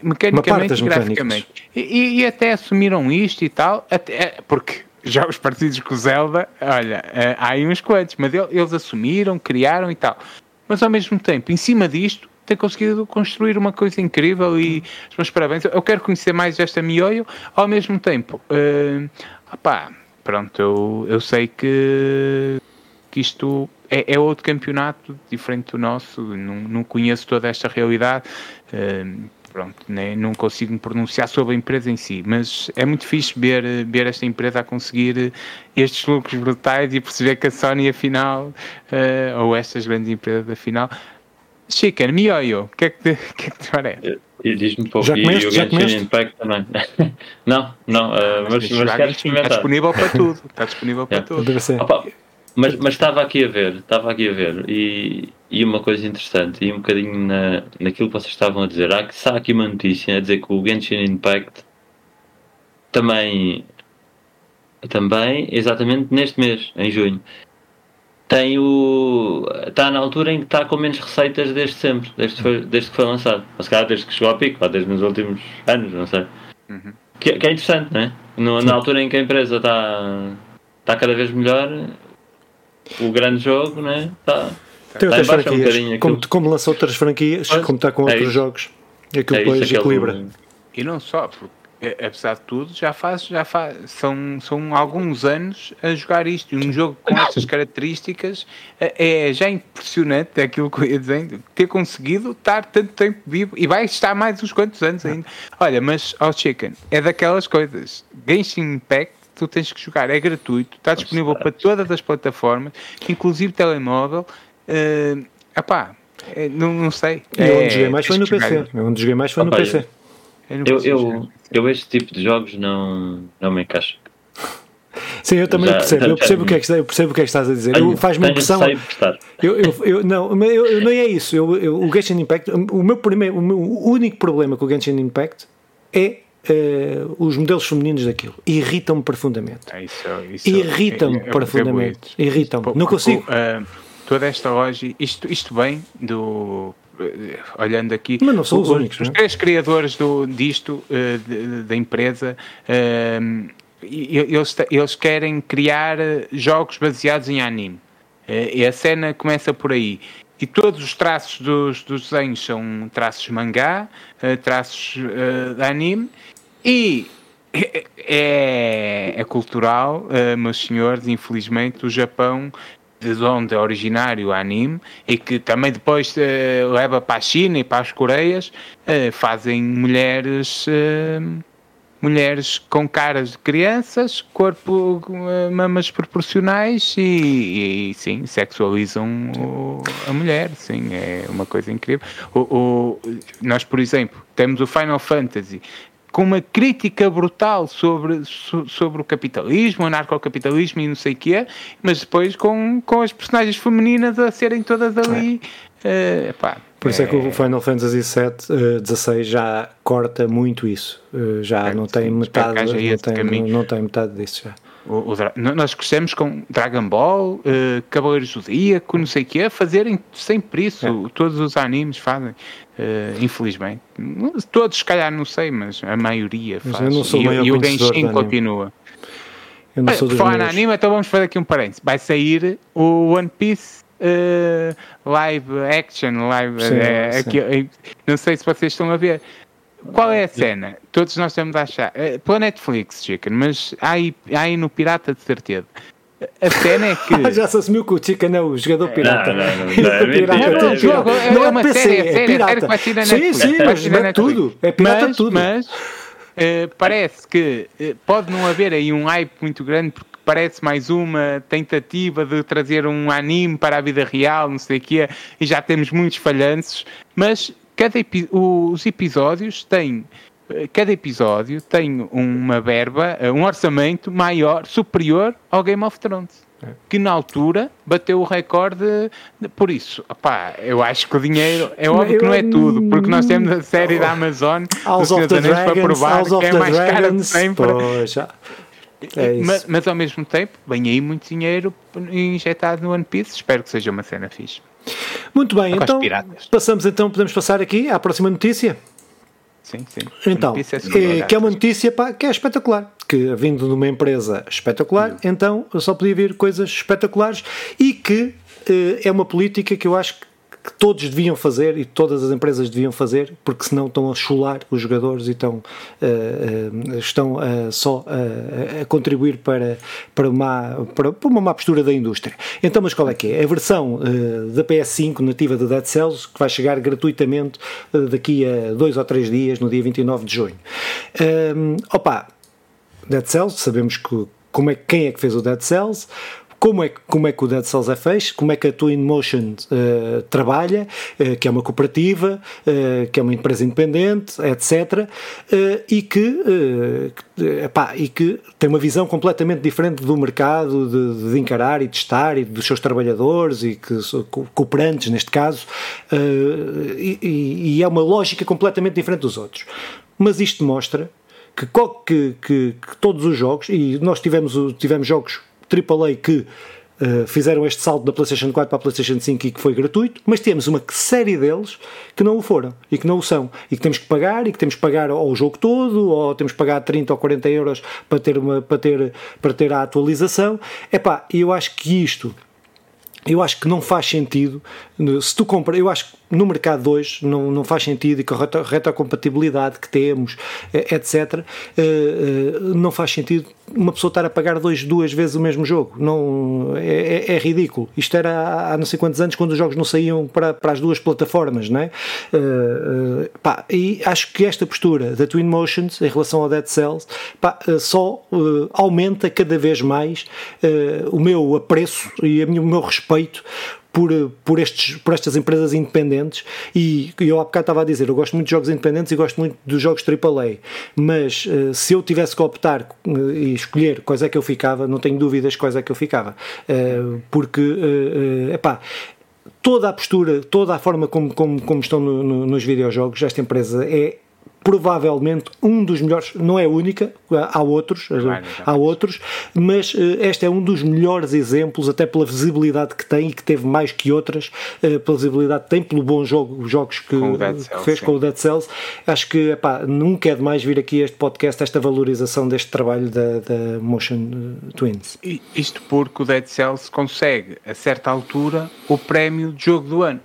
mecanicamente e graficamente. E, e, até assumiram isto e tal, até, porque já os partidos com o Zelda, olha, eh, há aí uns quantos, mas eles assumiram, criaram e tal. Mas ao mesmo tempo, em cima disto, tem conseguido construir uma coisa incrível e os meus parabéns. Eu quero conhecer mais esta Mioio, ao mesmo tempo, uh, opá, pronto, eu, eu sei que, que isto é, é, outro campeonato diferente do nosso, não, não conheço toda esta realidade. Uh, pronto, né, não consigo me pronunciar sobre a empresa em si, mas é muito fixe ver, ver esta empresa a conseguir estes lucros brutais e perceber que a Sony afinal, uh, ou estas grandes empresas afinal, Chicken, Mioyo, o que é que te, que é que te parece? E diz-me pouco, já comeste, e o Genshin Impact também. não, não, uh, mas, mas, mas quero experimentar. Está disponível para tudo, está disponível para tudo. Opa, mas, mas estava aqui a ver, estava aqui a ver, e, e uma coisa interessante, e um bocadinho na, naquilo que vocês estavam a dizer, há, há aqui uma notícia a dizer que o Genshin Impact também, também, exatamente neste mês, em junho, tem o. está na altura em que está com menos receitas desde sempre, desde, foi, desde que foi lançado. Mas calhar desde que chegou ao pico, desde nos últimos anos, não sei. Uhum. Que, que, é interessante, não é? No, na altura em que a empresa está, está cada vez melhor, o grande jogo, né? Tá, Tem tá outras franquias. Um como, como lançou outras franquias, pois, como está com é outros isso. jogos. E aquilo é depois equilibra. E não só, porque é, apesar de tudo, já faz, já faz, são, são alguns anos a jogar isto. E um jogo com estas características é, é já impressionante, é aquilo que eu ia dizendo, ter conseguido estar tanto tempo vivo e vai estar mais uns quantos anos ainda. Olha, mas ao oh Chicken, é daquelas coisas. Genshin Impact tu tens que jogar, é gratuito, está disponível para todas as plataformas, inclusive telemóvel. Uh, epá, é, não, não sei. E é, onde joguei mais foi no PC. Onde joguei mais foi no PC. Eu, eu, eu, este tipo de jogos não, não me encaixo. Sim, eu também já, percebo. Eu percebo, o que é que, eu percebo o que é que estás a dizer. Faz-me impressão. Eu, eu, eu, não, eu, eu, não é isso. Eu, eu, o Genshin Impact, o meu, primeiro, o meu único problema com o Genshin Impact é uh, os modelos femininos daquilo. Irritam-me profundamente. É isso, isso Irritam-me é, é, profundamente. Irritam-me. Não consigo. Uh, toda esta loja, isto, isto bem do. Uh, olhando aqui, mas não são os, os únicos. Os três criadores do, disto, da empresa, eles, eles querem criar jogos baseados em anime. e a cena começa por aí. E todos os traços dos, dos desenhos são traços mangá, traços de anime, e é, é, é cultural, uh, meus senhores, infelizmente o Japão de onde é originário o anime e que também depois uh, leva para a China e para as Coreias, uh, fazem mulheres uh, mulheres com caras de crianças, corpo, mamas proporcionais e, e sim, sexualizam o, a mulher, sim, é uma coisa incrível. O, o, nós, por exemplo, temos o Final Fantasy, com uma crítica brutal sobre, sobre o capitalismo, o anarcocapitalismo e não sei o que é, mas depois com, com as personagens femininas a serem todas ali. É. Uh, Por isso é, é, que o Final Fantasy VII, uh, 16 já corta muito isso. Uh, já é, não tem sim, metade. Não tem, não, não tem metade disso já. O, o, nós crescemos com Dragon Ball, uh, Cavaleiros do Zodíaco, não sei o que é, fazerem sempre isso. É. Todos os animes fazem, uh, infelizmente. Todos, se calhar, não sei, mas a maioria mas faz. Eu não sou e, e o Genshin continua. Eu não sou falar na anime, então vamos fazer aqui um parênteses. Vai sair o One Piece uh, live action, live. Sim, uh, aqui, não sei se vocês estão a ver. Qual é a cena? Todos nós estamos a achar. Uh, pela Netflix, Chicken, mas há aí, há aí no Pirata de certeza. A cena é que. Já se assumiu que o Chicken é o jogador pirata. Não, não, não. não, é, pirata. é, um jogo, é, é uma série, é série, série que vai ser na Netflix. Sim, sim, mas é tudo. É pirata mas, tudo. Mas uh, parece que uh, pode não haver aí um hype muito grande porque parece mais uma tentativa de trazer um anime para a vida real, não sei o quê, e já temos muitos falhanços, mas cada epi os episódios têm cada episódio tem uma verba, um orçamento maior, superior ao Game of Thrones. É. Que na altura bateu o recorde por isso. Opá, eu acho que o dinheiro é óbvio que não é tudo, porque nós temos a série da Amazon House of the Dragons, para provar que é mais cara de sempre. É mas, mas, ao mesmo tempo, vem aí muito dinheiro injetado no One Piece. Espero que seja uma cena fixe. Muito bem, então passamos então, podemos passar aqui à próxima notícia. Sim, sim. Então, é, que é uma notícia pá, que é espetacular. Que vindo de uma empresa espetacular, uhum. então eu só podia vir coisas espetaculares e que eh, é uma política que eu acho que que todos deviam fazer e todas as empresas deviam fazer, porque senão estão a chular os jogadores e estão, uh, uh, estão uh, só a contribuir para, para, uma, para, para, uma má postura da indústria. Então, mas qual é que é? A versão da PS5 nativa do Dead Cells, que vai chegar gratuitamente daqui a dois ou três dias, no dia 29 de junho. opa, Dead Cells, sabemos que, como é, quem é que fez o Dead Cells, como é, como é que o Dead Cells é feito, como é que a Twin Motion uh, trabalha, uh, que é uma cooperativa, uh, que é uma empresa independente, etc. e, que, epá, e que tem uma visão completamente diferente do mercado de, de, encarar e testar e dos seus trabalhadores e que cooperantes, neste caso, e, e é uma lógica completamente diferente dos outros. Mas isto mostra que, que, que, que, todos os jogos, e nós tivemos, tivemos jogos AAA que uh, fizeram este salto da PlayStation 4 para a PlayStation 5 e que foi gratuito, mas temos uma série deles que não o foram e que não o são e que temos que pagar e que temos que pagar ou o jogo todo ou temos que pagar 30 ou 40 euros para ter, uma, para ter, para ter a atualização. Epá, eu acho que isto eu acho que não faz sentido se tu compra, eu acho que no mercado hoje não, não faz sentido e com a retrocompatibilidade que temos, eh, etc., eh, eh, não faz sentido uma pessoa estar a pagar dois, duas vezes o mesmo jogo. Não, é, é, é ridículo. Isto era há não sei quantos anos quando os jogos não saíam para, para as duas plataformas, não é? Pá, e acho que esta postura da Twin Motions em relação ao Dead Cells pá, só aumenta cada vez mais o meu apreço e o meu respeito por, por, estes, por estas empresas independentes. E eu há bocado estava a dizer, eu gosto muito de jogos independentes e gosto muito dos jogos AAA, mas uh, se eu tivesse que optar uh, e escolher quais é que eu ficava, não tenho dúvidas quais é que eu ficava, uh, porque, epá, toda a postura, toda a forma como, como, como estão no, no, nos videojogos, esta empresa é provavelmente um dos melhores, não é única, há outros, claro, há outros, mas uh, este é um dos melhores exemplos, até pela visibilidade que tem e que teve mais que outras, uh, pela visibilidade que tem, pelo bom jogo, jogos que, fez sim. com o Dead Cells. Acho que epá, nunca é demais vir aqui este podcast, esta valorização deste trabalho da, da Motion eh, Twins. Isto porque o Dead Cells consegue, a certa altura, o prémio de jogo do ano.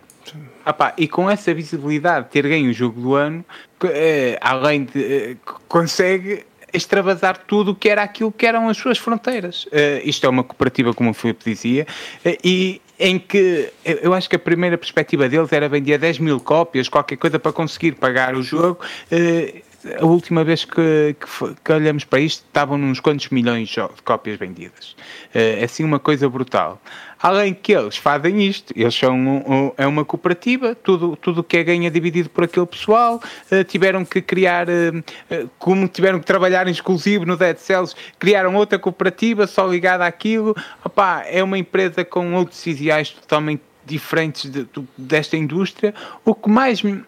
Ah e com essa visibilidade, ter ganho o jogo do ano, eh, além de. Eh, consegue extravasar tudo o que era aquilo que eram as suas fronteiras. Uh, isto é uma cooperativa, como o Filipe dizia, uh, e em que eu acho que a primeira perspectiva deles era vender 10 mil cópias, qualquer coisa para conseguir pagar o jogo. Uh, a última vez que, que, que, olhamos para isto estavam uns quantos milhões de cópias vendidas. É assim uma coisa brutal. Além que eles fazem isto, eles são um, um, é uma cooperativa, tudo tudo que é ganho é dividido por aquele pessoal, uh, tiveram que criar, uh, como tiveram que trabalhar em exclusivo no Dead Cells, criaram outra cooperativa só ligada àquilo. Opa, é uma empresa com outros ideais totalmente diferentes de, de, desta indústria. O que mais me,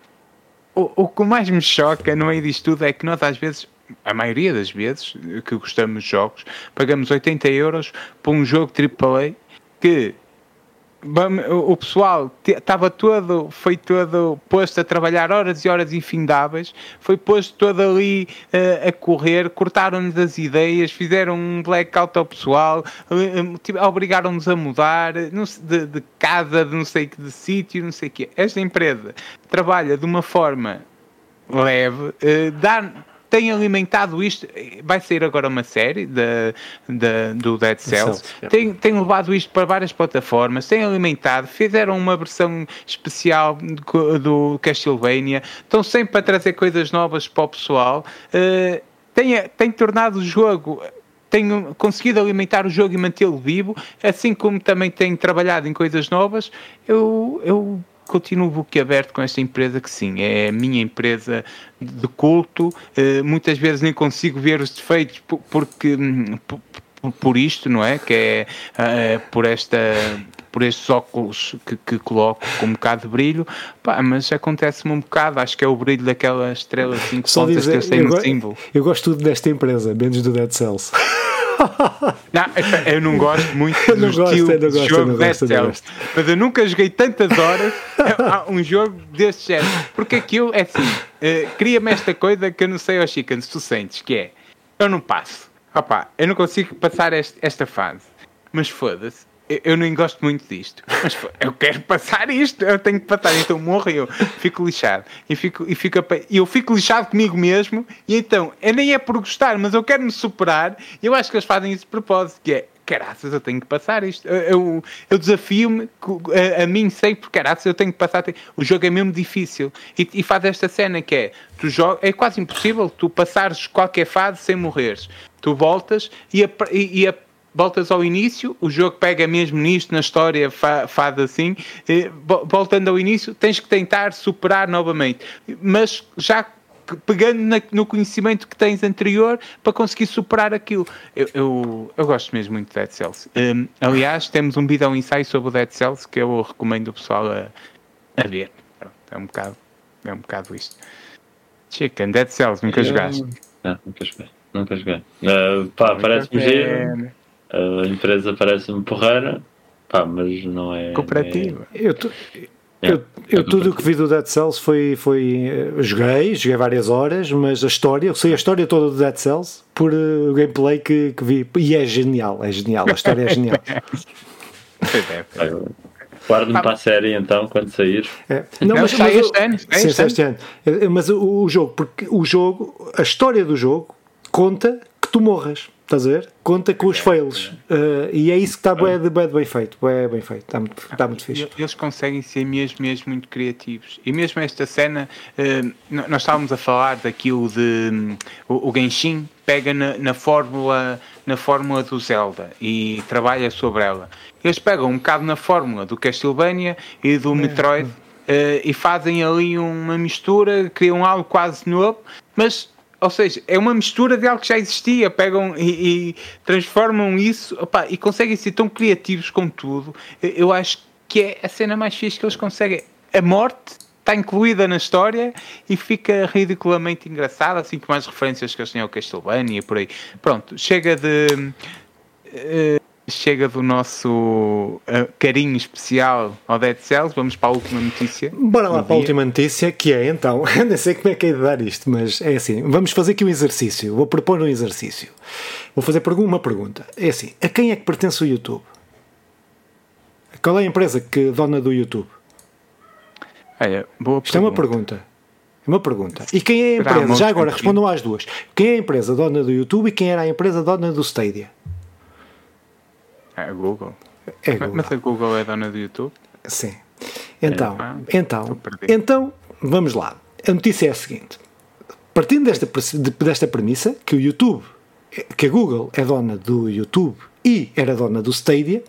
o, o que mais me choca no meio disto tudo é que nós às vezes a maioria das vezes que gostamos de jogos, pagamos 80 euros por um jogo AAA que o pessoal estava todo, foi todo posto a trabalhar horas e horas infindáveis, foi posto todo ali uh, a correr, cortaram-nos as ideias, fizeram um blackout ao pessoal, uh, obrigaram-nos a mudar de, de, casa, de não sei que, de sítio, não sei o quê. Esta empresa trabalha de uma forma leve, uh, dá, tem alimentado isto. Vai sair agora uma série de, de do Dead Cells. Tem, tem levado isto para várias plataformas, tem alimentado. Fizeram uma versão especial do Castlevania. Estão sempre a trazer coisas novas para o pessoal. Uh, tem, tem tornado o jogo tem conseguido alimentar o jogo e mantê-lo vivo, assim como também tem trabalhado em coisas novas. Eu, eu continuo boquiaberto com esta empresa que sim, é a minha empresa de culto, uh, muitas vezes nem consigo ver os defeitos porque hum, por, isto, não é? Que é uh, por esta por estes óculos que, que coloco com um bocado de brilho, pá, mas acontece-me um bocado, acho que é o brilho daquela estrela 5 pontas dizer, que eu sei no símbolo. Eu gosto tudo desta empresa, menos do Dead Cells. Não, eu não gosto muito do não estilo gosto, de jogo Dead Cells, mas eu nunca joguei tantas horas a um jogo deste género, porque aquilo é assim, uh, cria-me esta coisa que eu não sei, Chicken, se tu sentes, que é, eu não passo, Opa, eu não consigo passar este, esta fase, mas foda-se, eu nem gosto muito disto, mas eu quero passar isto, eu tenho que passar, então morro e eu fico lixado. E, fico, e fico, eu fico lixado comigo mesmo, e então, nem é por gostar, mas eu quero me superar, e eu acho que eles fazem isso de propósito, que é, caraças, eu tenho que passar isto. Eu, eu, desafio-me a, a, mim sempre, caraças, eu tenho que passar. O jogo é mesmo difícil. E, e faz esta cena que é, tu joga, é quase impossível tu passares qualquer fase sem morreres. Tu voltas e a, e a voltas ao início, o jogo pega mesmo nisto, na história faz assim, voltando ao início, tens que tentar superar novamente, mas já pegando na, no conhecimento que tens anterior para conseguir superar aquilo. Eu, eu, eu gosto mesmo muito de Dead Cells. Um, aliás, temos um vídeo um ensaio sobre o Dead Cells que eu recomendo o pessoal a, a ver. Pronto, é um bocado, é um bocado isto. Chicken, Dead Cells, nunca eu... jogaste? Não, nunca joguei. Nunca joguei. Uh, pá, parece-me giro. A empresa parece-me porreira, pá, mas não é. Cooperativa. É... Eu, tu, é, eu, eu é tudo o que vi do Dead Cells foi. foi uh, joguei, joguei várias horas, mas a história, eu sei a história toda do Dead Cells por uh, o gameplay que, que vi. E é genial, é genial, a história é genial. Guardo-me para a série então, quando sair. É. Não, mas, mas, este ano. Sim, este ano. Mas o, o jogo, porque o jogo, a história do jogo conta tu morras. Estás a ver? Conta com os é, fails. É. Uh, e é isso que está bem, bem, bem feito. Bem, bem feito. Está muito, está muito fixe. Eles conseguem ser mesmo, mesmo muito criativos. E mesmo esta cena, uh, nós estávamos a falar daquilo de. Um, o, o Genshin pega na, na, fórmula, na fórmula do Zelda e trabalha sobre ela. Eles pegam um bocado na fórmula do Castlevania e do é. Metroid. Uh, e fazem ali uma mistura, criam algo quase novo, mas ou seja, é uma mistura de algo que já existia, pegam e, e transformam isso opa, e conseguem ser tão criativos com tudo. Eu acho que é a cena mais fixe que eles conseguem. A morte está incluída na história e fica ridiculamente engraçada, assim como as referências que eles têm ao Castlevania e por aí. Pronto, chega de. Chega do nosso uh, carinho especial ao Dead Cells, vamos para a última notícia. Bora lá para a última notícia, que é então, não sei como é que é de dar isto, mas é assim, vamos fazer aqui um exercício, vou propor um exercício. Vou fazer uma pergunta. É assim, a quem é que pertence o YouTube? Qual é a empresa que dona do YouTube? Olha, boa Isto pergunta. é uma pergunta. É uma pergunta. E quem é a empresa? Já agora respondam às duas. Quem é a empresa dona do YouTube e quem era a empresa dona do Stadia? É a Google. É Google. Mas a Google é dona do YouTube? Sim. Então, é, então, então, vamos lá. A notícia é a seguinte. Partindo desta, desta premissa, que o YouTube, que a Google é dona do YouTube e era dona do Stadia,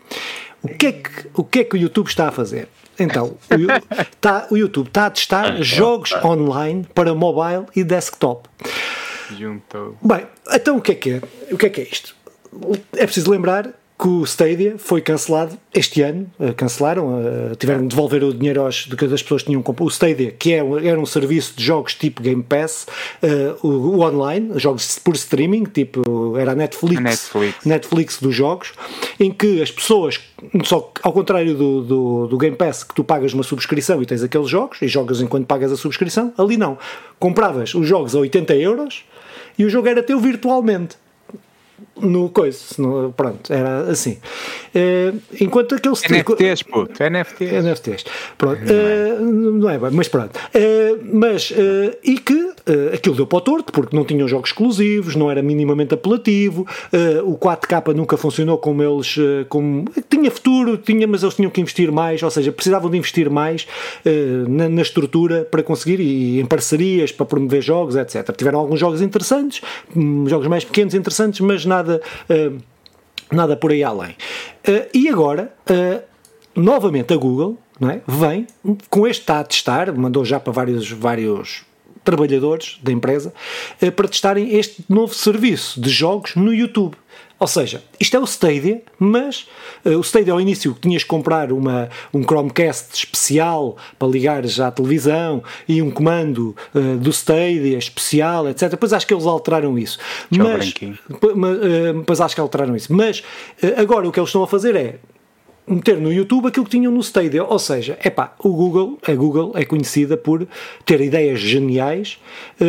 o que é que o, que é que o YouTube está a fazer? Então, o, tá, o YouTube está a testar jogos online para mobile e desktop. Juntou. Bem, então o que é que é? O que é que é isto? É preciso lembrar que o Stadia foi cancelado este ano, uh, cancelaram, uh, tiveram de devolver o dinheiro aos, de que as pessoas tinham comprado. O Stadia, que é, era um serviço de jogos tipo Game Pass, uh, o, o, online, jogos por streaming, tipo, era a Netflix, Netflix. Netflix dos jogos, em que as pessoas, só ao contrário do, do, do, Game Pass, que tu pagas uma subscrição e tens aqueles jogos, e jogas enquanto pagas a subscrição, ali não. Compravas os jogos a 80 euros e o jogo era teu virtualmente no coisa, no, pronto, era assim. Uh, enquanto aqueles NFTs, puto, NFTs. NFTs, pronto, uh, não é bem, mas pronto. Uh, mas, e que aquilo deu para o torto, porque não tinham jogos exclusivos, não era minimamente apelativo, o 4K nunca funcionou como eles, como, tinha futuro, tinha, mas eles tinham que investir mais, ou seja, precisavam de investir mais na, na, estrutura para conseguir, e em parcerias, para promover jogos, etc. Tiveram alguns jogos interessantes, hum, jogos mais pequenos interessantes, mas nada, uh, nada por aí além. Uh, e agora, uh, novamente a Google é? vem com este está a testar, mandou já para vários, vários trabalhadores da empresa para testarem este novo serviço de jogos no YouTube. Ou seja, isto é o Stadia, mas uh, o Stadia ao início tinhas que comprar uma, um Chromecast especial para ligares à televisão e um comando uh, do Stadia especial, etc. Depois acho que eles alteraram isso. Mas, mas, uh, acho que alteraram isso. Mas agora o que eles estão a fazer é meter no YouTube aquilo que tinham no Stadia. Ou seja, é pá, o Google, a Google é conhecida por ter ideias geniais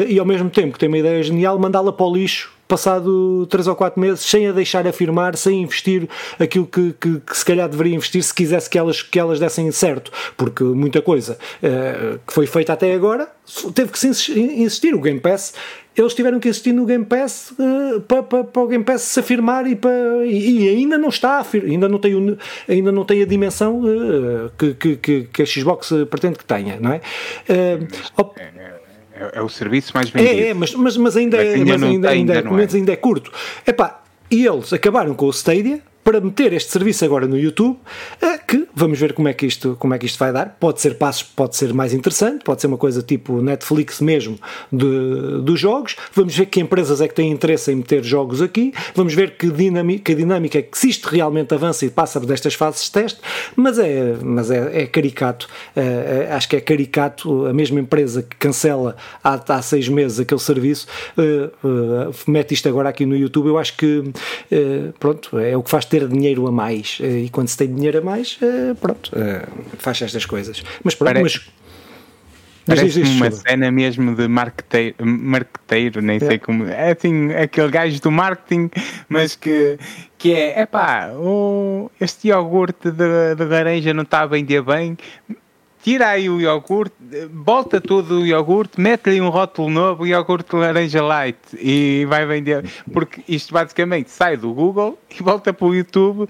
e ao mesmo tempo que tem uma ideia genial, mandá-la para o lixo passado 3 ou 4 meses, sem a deixar afirmar, sem investir aquilo que, que, que, se calhar deveria investir se quisesse que elas, que elas dessem certo, porque muita coisa uh, que foi feita até agora teve que se insistir. O Game Pass eles tiveram que insistir no Game Pass uh, para, para, para, o Game Pass se afirmar e, para, e, e ainda não está, ainda não tem, ainda não tem a dimensão uh, que, que, que, a Xbox pretende que tenha, não é? Uh, é, é, o serviço mais vendido. É, é mas, mas, mas ainda, mas ainda, é, mas ainda, ainda, ainda, ainda, é. ainda é curto. Epá, e eles acabaram com o Stadia para meter este serviço agora no YouTube, eh, que vamos ver como é que isto, como é que isto vai dar. Pode ser passos, pode ser mais interessante, pode ser uma coisa tipo Netflix mesmo de, dos jogos. Vamos ver que empresas é que têm interesse em meter jogos aqui. Vamos ver que dinâmica, que dinâmica é que se isto realmente avança e passa destas fases de teste. Mas é, mas é, é caricato. É, é, acho que é caricato a mesma empresa que cancela há, há seis meses aquele serviço, uh, mete isto agora aqui no YouTube. Eu acho que pronto, é o que faz ter dinheiro a mais. Eh, e quando se tem dinheiro a mais, eh, pronto, eh, faz estas coisas. Mas pronto, Parece... mas. Parece uma cena mesmo de marketeiro, marketeiro nem é. sei como. É assim, aquele gajo do marketing, mas que, que é, epá, oh, este iogurte de, de laranja não está a vender bem, tira aí o iogurte, volta todo o iogurte, mete-lhe um rótulo novo, iogurte laranja light e vai vender. Porque isto basicamente sai do Google e volta para o YouTube. Uh,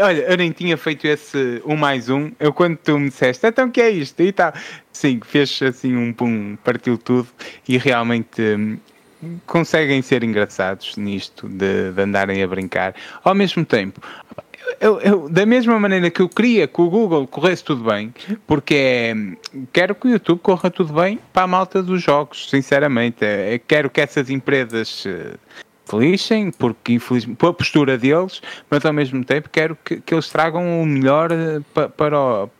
olha, eu nem tinha feito esse um mais um. Eu quando tu me disseste, então que é isto? E tal. Sim, fez assim um pum, partiu tudo e realmente. Hum, conseguem ser engraçados nisto de, de andarem a brincar. Ao mesmo tempo, eu, eu, da mesma maneira que eu queria que o Google corresse tudo bem, porque é, quero que o YouTube corra tudo bem para a malta dos jogos, sinceramente. É, quero que essas empresas felizem, porque infelizmente, pela postura deles, mas ao mesmo tempo quero que, que eles tragam o melhor eh, para, para, o,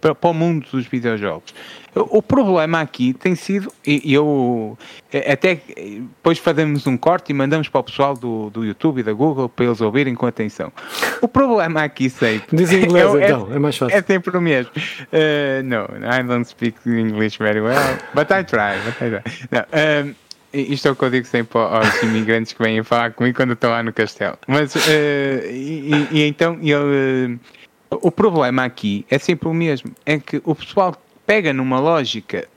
para, para o mundo dos videojogos. O problema aqui tem sido, e eu até depois fazemos um corte e mandamos para o pessoal do, do YouTube e da Google para eles ouvirem com atenção. O problema aqui sempre. Diz em inglês é, então, é mais fácil. É sempre o mesmo. Uh, no, I don't speak English very well, but I try. But I try. No, um, isto é o que eu digo sempre aos imigrantes que vêm falar comigo quando estão lá no castelo. Mas, uh, e, e, então, ele, o problema aqui é sempre o mesmo: é que o pessoal pega numa lógica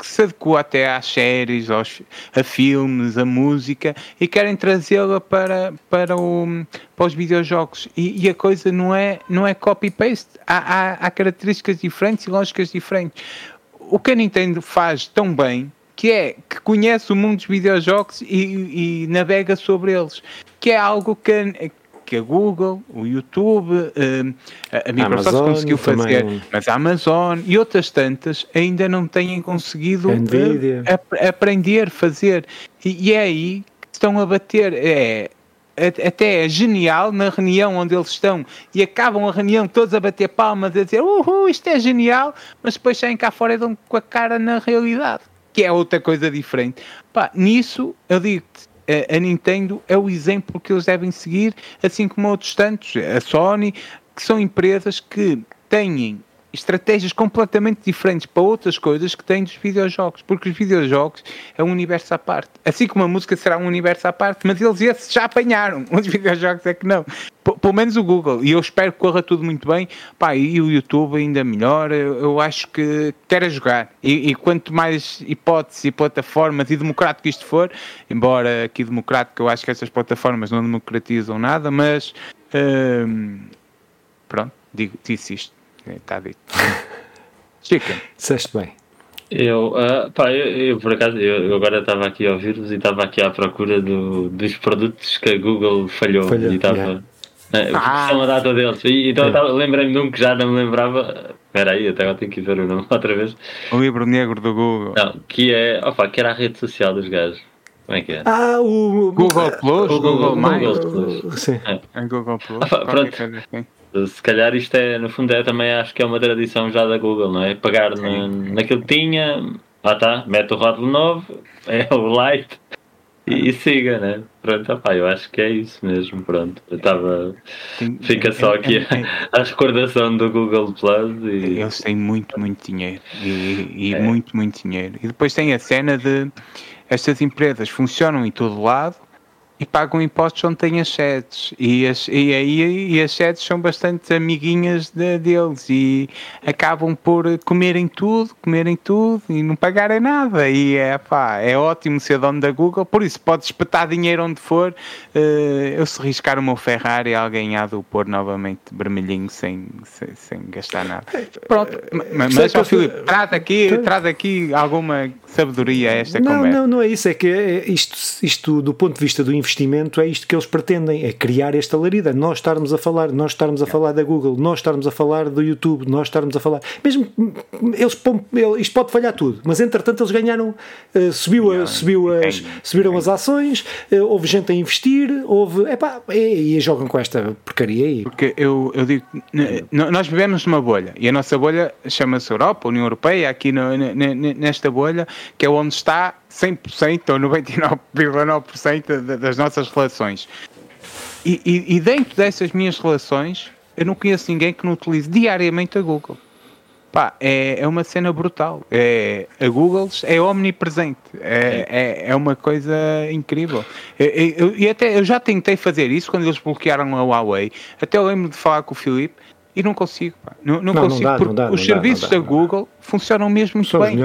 que se adequa até às séries, aos, a filmes, a música e querem trazê-la para, para, o, para os videojogos. E, e, a coisa não é, não é copy-paste, há, há, há características diferentes e lógicas diferentes. O que a Nintendo faz tão bem que é que conhece o mundo dos videojogos e, e, navega sobre eles, que é algo que, que a Google, o YouTube, eh, a Microsoft Amazon, conseguiu fazer, também. mas a Amazon e outras tantas ainda não têm conseguido uh, aprender, fazer. E, e é aí que estão a bater. É, até é genial na reunião onde eles estão e acabam a reunião todos a bater palmas a dizer uhul, isto é genial, mas depois saem cá fora e dão com a cara na realidade, que é outra coisa diferente. Pá, nisso eu digo-te, a Nintendo é o exemplo que eles devem seguir, assim como outros tantos, a Sony, que são empresas que têm estratégias completamente diferentes para outras coisas que têm dos videojogos, porque os videojogos é um universo à parte. Assim como a música será um universo à parte, mas eles esses já apanharam, os videojogos é que não. P pelo menos o Google, e eu espero que corra tudo muito bem, pá, e o YouTube ainda melhor, eu, eu acho que quero jogar. E, e, quanto mais hipóteses e plataformas e democrático isto for, embora aqui democrático eu acho que estas plataformas não democratizam nada, mas hum, pronto, digo, disse isto. Está dito. Chica. Disseste bem. Eu, uh, pá, eu, eu, por acaso, eu, agora estava aqui a ouvir-vos e estava aqui à procura do, dos produtos que a Google falhou. falhou e estava. Yeah. Uh, ah. São a data deles. E, então yeah. lembrei-me de um que já não me lembrava. Espera aí, até agora tenho que ver o nome outra vez. O livro negro do Google. Não, que é. Opa, que era a rede social dos gajos. Como é que é? Ah, o Google Plus? O Google, Google, Google Plus. Sim. É. Google Plus. Opa, pronto. Se calhar isto é, no fundo, é também acho que é uma tradição já da Google, não é? Pagar na, naquilo que tinha, ah tá, mete o rótulo novo, é o light e, e siga, né? Pronto, opá, eu acho que é isso mesmo, pronto. Eu estava. Fica só aqui a, a, recordação do Google Plus e. Eles têm muito, muito dinheiro. E, e é. muito, muito dinheiro. E depois tem a cena de estas empresas funcionam em todo lado e pagam impostos onde têm as sedes. E, as, e aí e as sedes são bastante amiguinhas de, deles e acabam por comerem tudo, comerem tudo e não pagarem nada. E é, pá, é ótimo ser dono da Google, por isso pode espetar dinheiro onde for. Uh, eu se riscar o meu Ferrari, alguém há de o pôr novamente vermelhinho sem, sem, sem gastar nada. Pronto, mas, mas ó, Filipe, traz aqui, traz aqui alguma sabedoria a esta não, conversa. Não, não é isso, é que é isto, isto do ponto de vista do investimento investimento é isto que eles pretendem, é criar esta larida. Nós estarmos a falar, nós estarmos a falar da Google, nós estarmos a falar do YouTube, nós estarmos a falar. Mesmo eles, isto pode falhar tudo, mas entretanto eles ganharam, uh, subiu, a, subiu as, subiram as ações, uh, houve gente a investir, houve. Epá, e, e jogam com esta porcaria aí. Porque eu, eu digo, nós vivemos numa bolha e a nossa bolha chama-se Europa, União Europeia, aqui no, nesta bolha, que é onde está 100% ou 99,9% das nossas relações. E, e, e, dentro dessas minhas relações, eu não conheço ninguém que não utilize diariamente a Google. Pá, é, é uma cena brutal. É, a Google é omnipresente. É, é, é uma coisa incrível. E até eu já tentei fazer isso quando eles bloquearam a Huawei. Até eu lembro de falar com o Filipe e não consigo, pá. Não, não, não consigo, não dá, porque dá, os serviços dá, da Google funcionam mesmo muito São bem.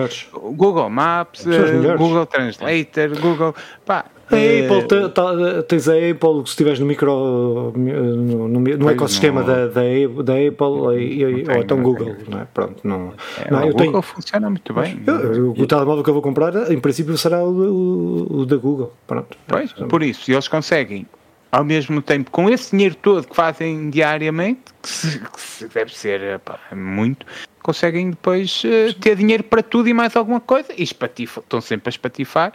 Google Maps, uh, Google Translator, Google. Pá, a é... Apple, tá, tens a Apple, se estiveres no micro no, no, no ecossistema da, da, da Apple e, ou então Google, não é? Pronto, não, é, não, o Google tenho, funciona muito bem. Eu, o, telemóvel que eu vou comprar, em princípio, será o, o, o da Google. Pronto. Pois, por isso, eles conseguem ao mesmo tempo, com esse dinheiro todo que fazem diariamente, que, se, que se deve ser pá, muito, conseguem depois uh, ter dinheiro para tudo e mais alguma coisa e espatifam, estão sempre a espatifar.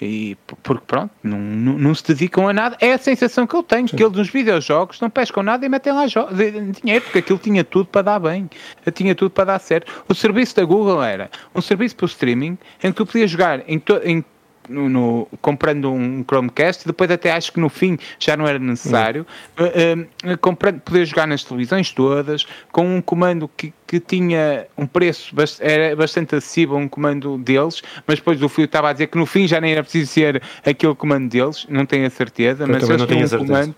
E, porque pronto, não, não, não, se dedicam a nada. É a sensação que eu tenho, Sim. que eles nos videojogos não pescam nada e metem lá dinheiro, porque aquilo tinha tudo para dar bem, tinha tudo para dar certo. O serviço da Google era um serviço para o streaming em que tu podias jogar em, em no, no, comprando um Chromecast, depois até acho que no fim já não era necessário, uh, uh, comprando, poder jogar nas televisões todas, com um comando que, que tinha um preço bast era bastante acessível, um comando deles, mas depois o Fio estava a dizer que no fim já nem era preciso ser aquele comando deles, não tenho a certeza, Eu mas eles tinham um comando.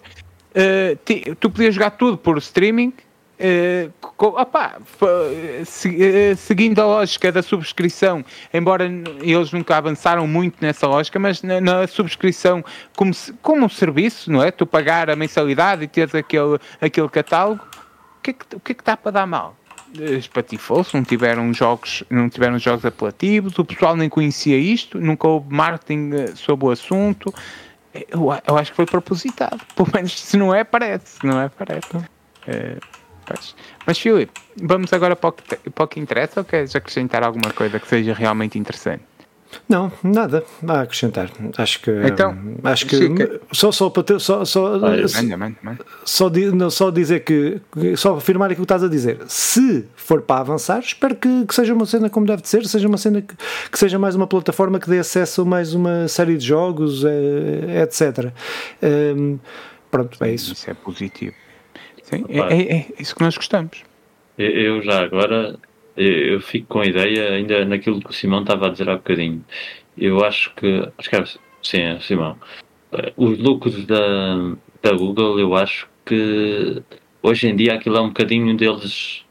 Uh, tu podias jogar tudo por streaming Uh, opa, uh, seguindo a lógica da subscrição, embora eles nunca avançaram muito nessa lógica, mas na, na subscrição como, como um serviço, não é? Tu pagar a mensalidade e teres aquele, aquele catálogo, o que, é que, o que é que está para dar mal? espatifou-se, não tiveram jogos, não tiveram jogos apelativos, o pessoal nem conhecia isto, nunca houve marketing eh, sobre o assunto. Eu, eu acho que foi propositado, pelo menos se não é, parece, se não é, parece. É, mas, Filipe, vamos agora para o, que, para o que interessa ou queres acrescentar alguma coisa que seja realmente interessante? Não, nada a acrescentar. Acho que. Então, acho que. Só, só para ter. Só, só, Olha, só, manda, manda. Só, não, só dizer que. Só afirmar aquilo que estás a dizer. Se for para avançar, espero que, que seja uma cena como deve de ser, seja uma cena que, que, seja mais uma plataforma que dê acesso a mais uma série de jogos, é, etc. Um, pronto, é isso. Isso é positivo. Sim, é, é, é isso que nós gostamos. Eu já agora eu fico com a ideia, ainda naquilo que o Simão estava a dizer há bocadinho. Eu acho que, acho que era, sim, Simão, os lucros da, da Google, eu acho que hoje em dia aquilo é um bocadinho deles.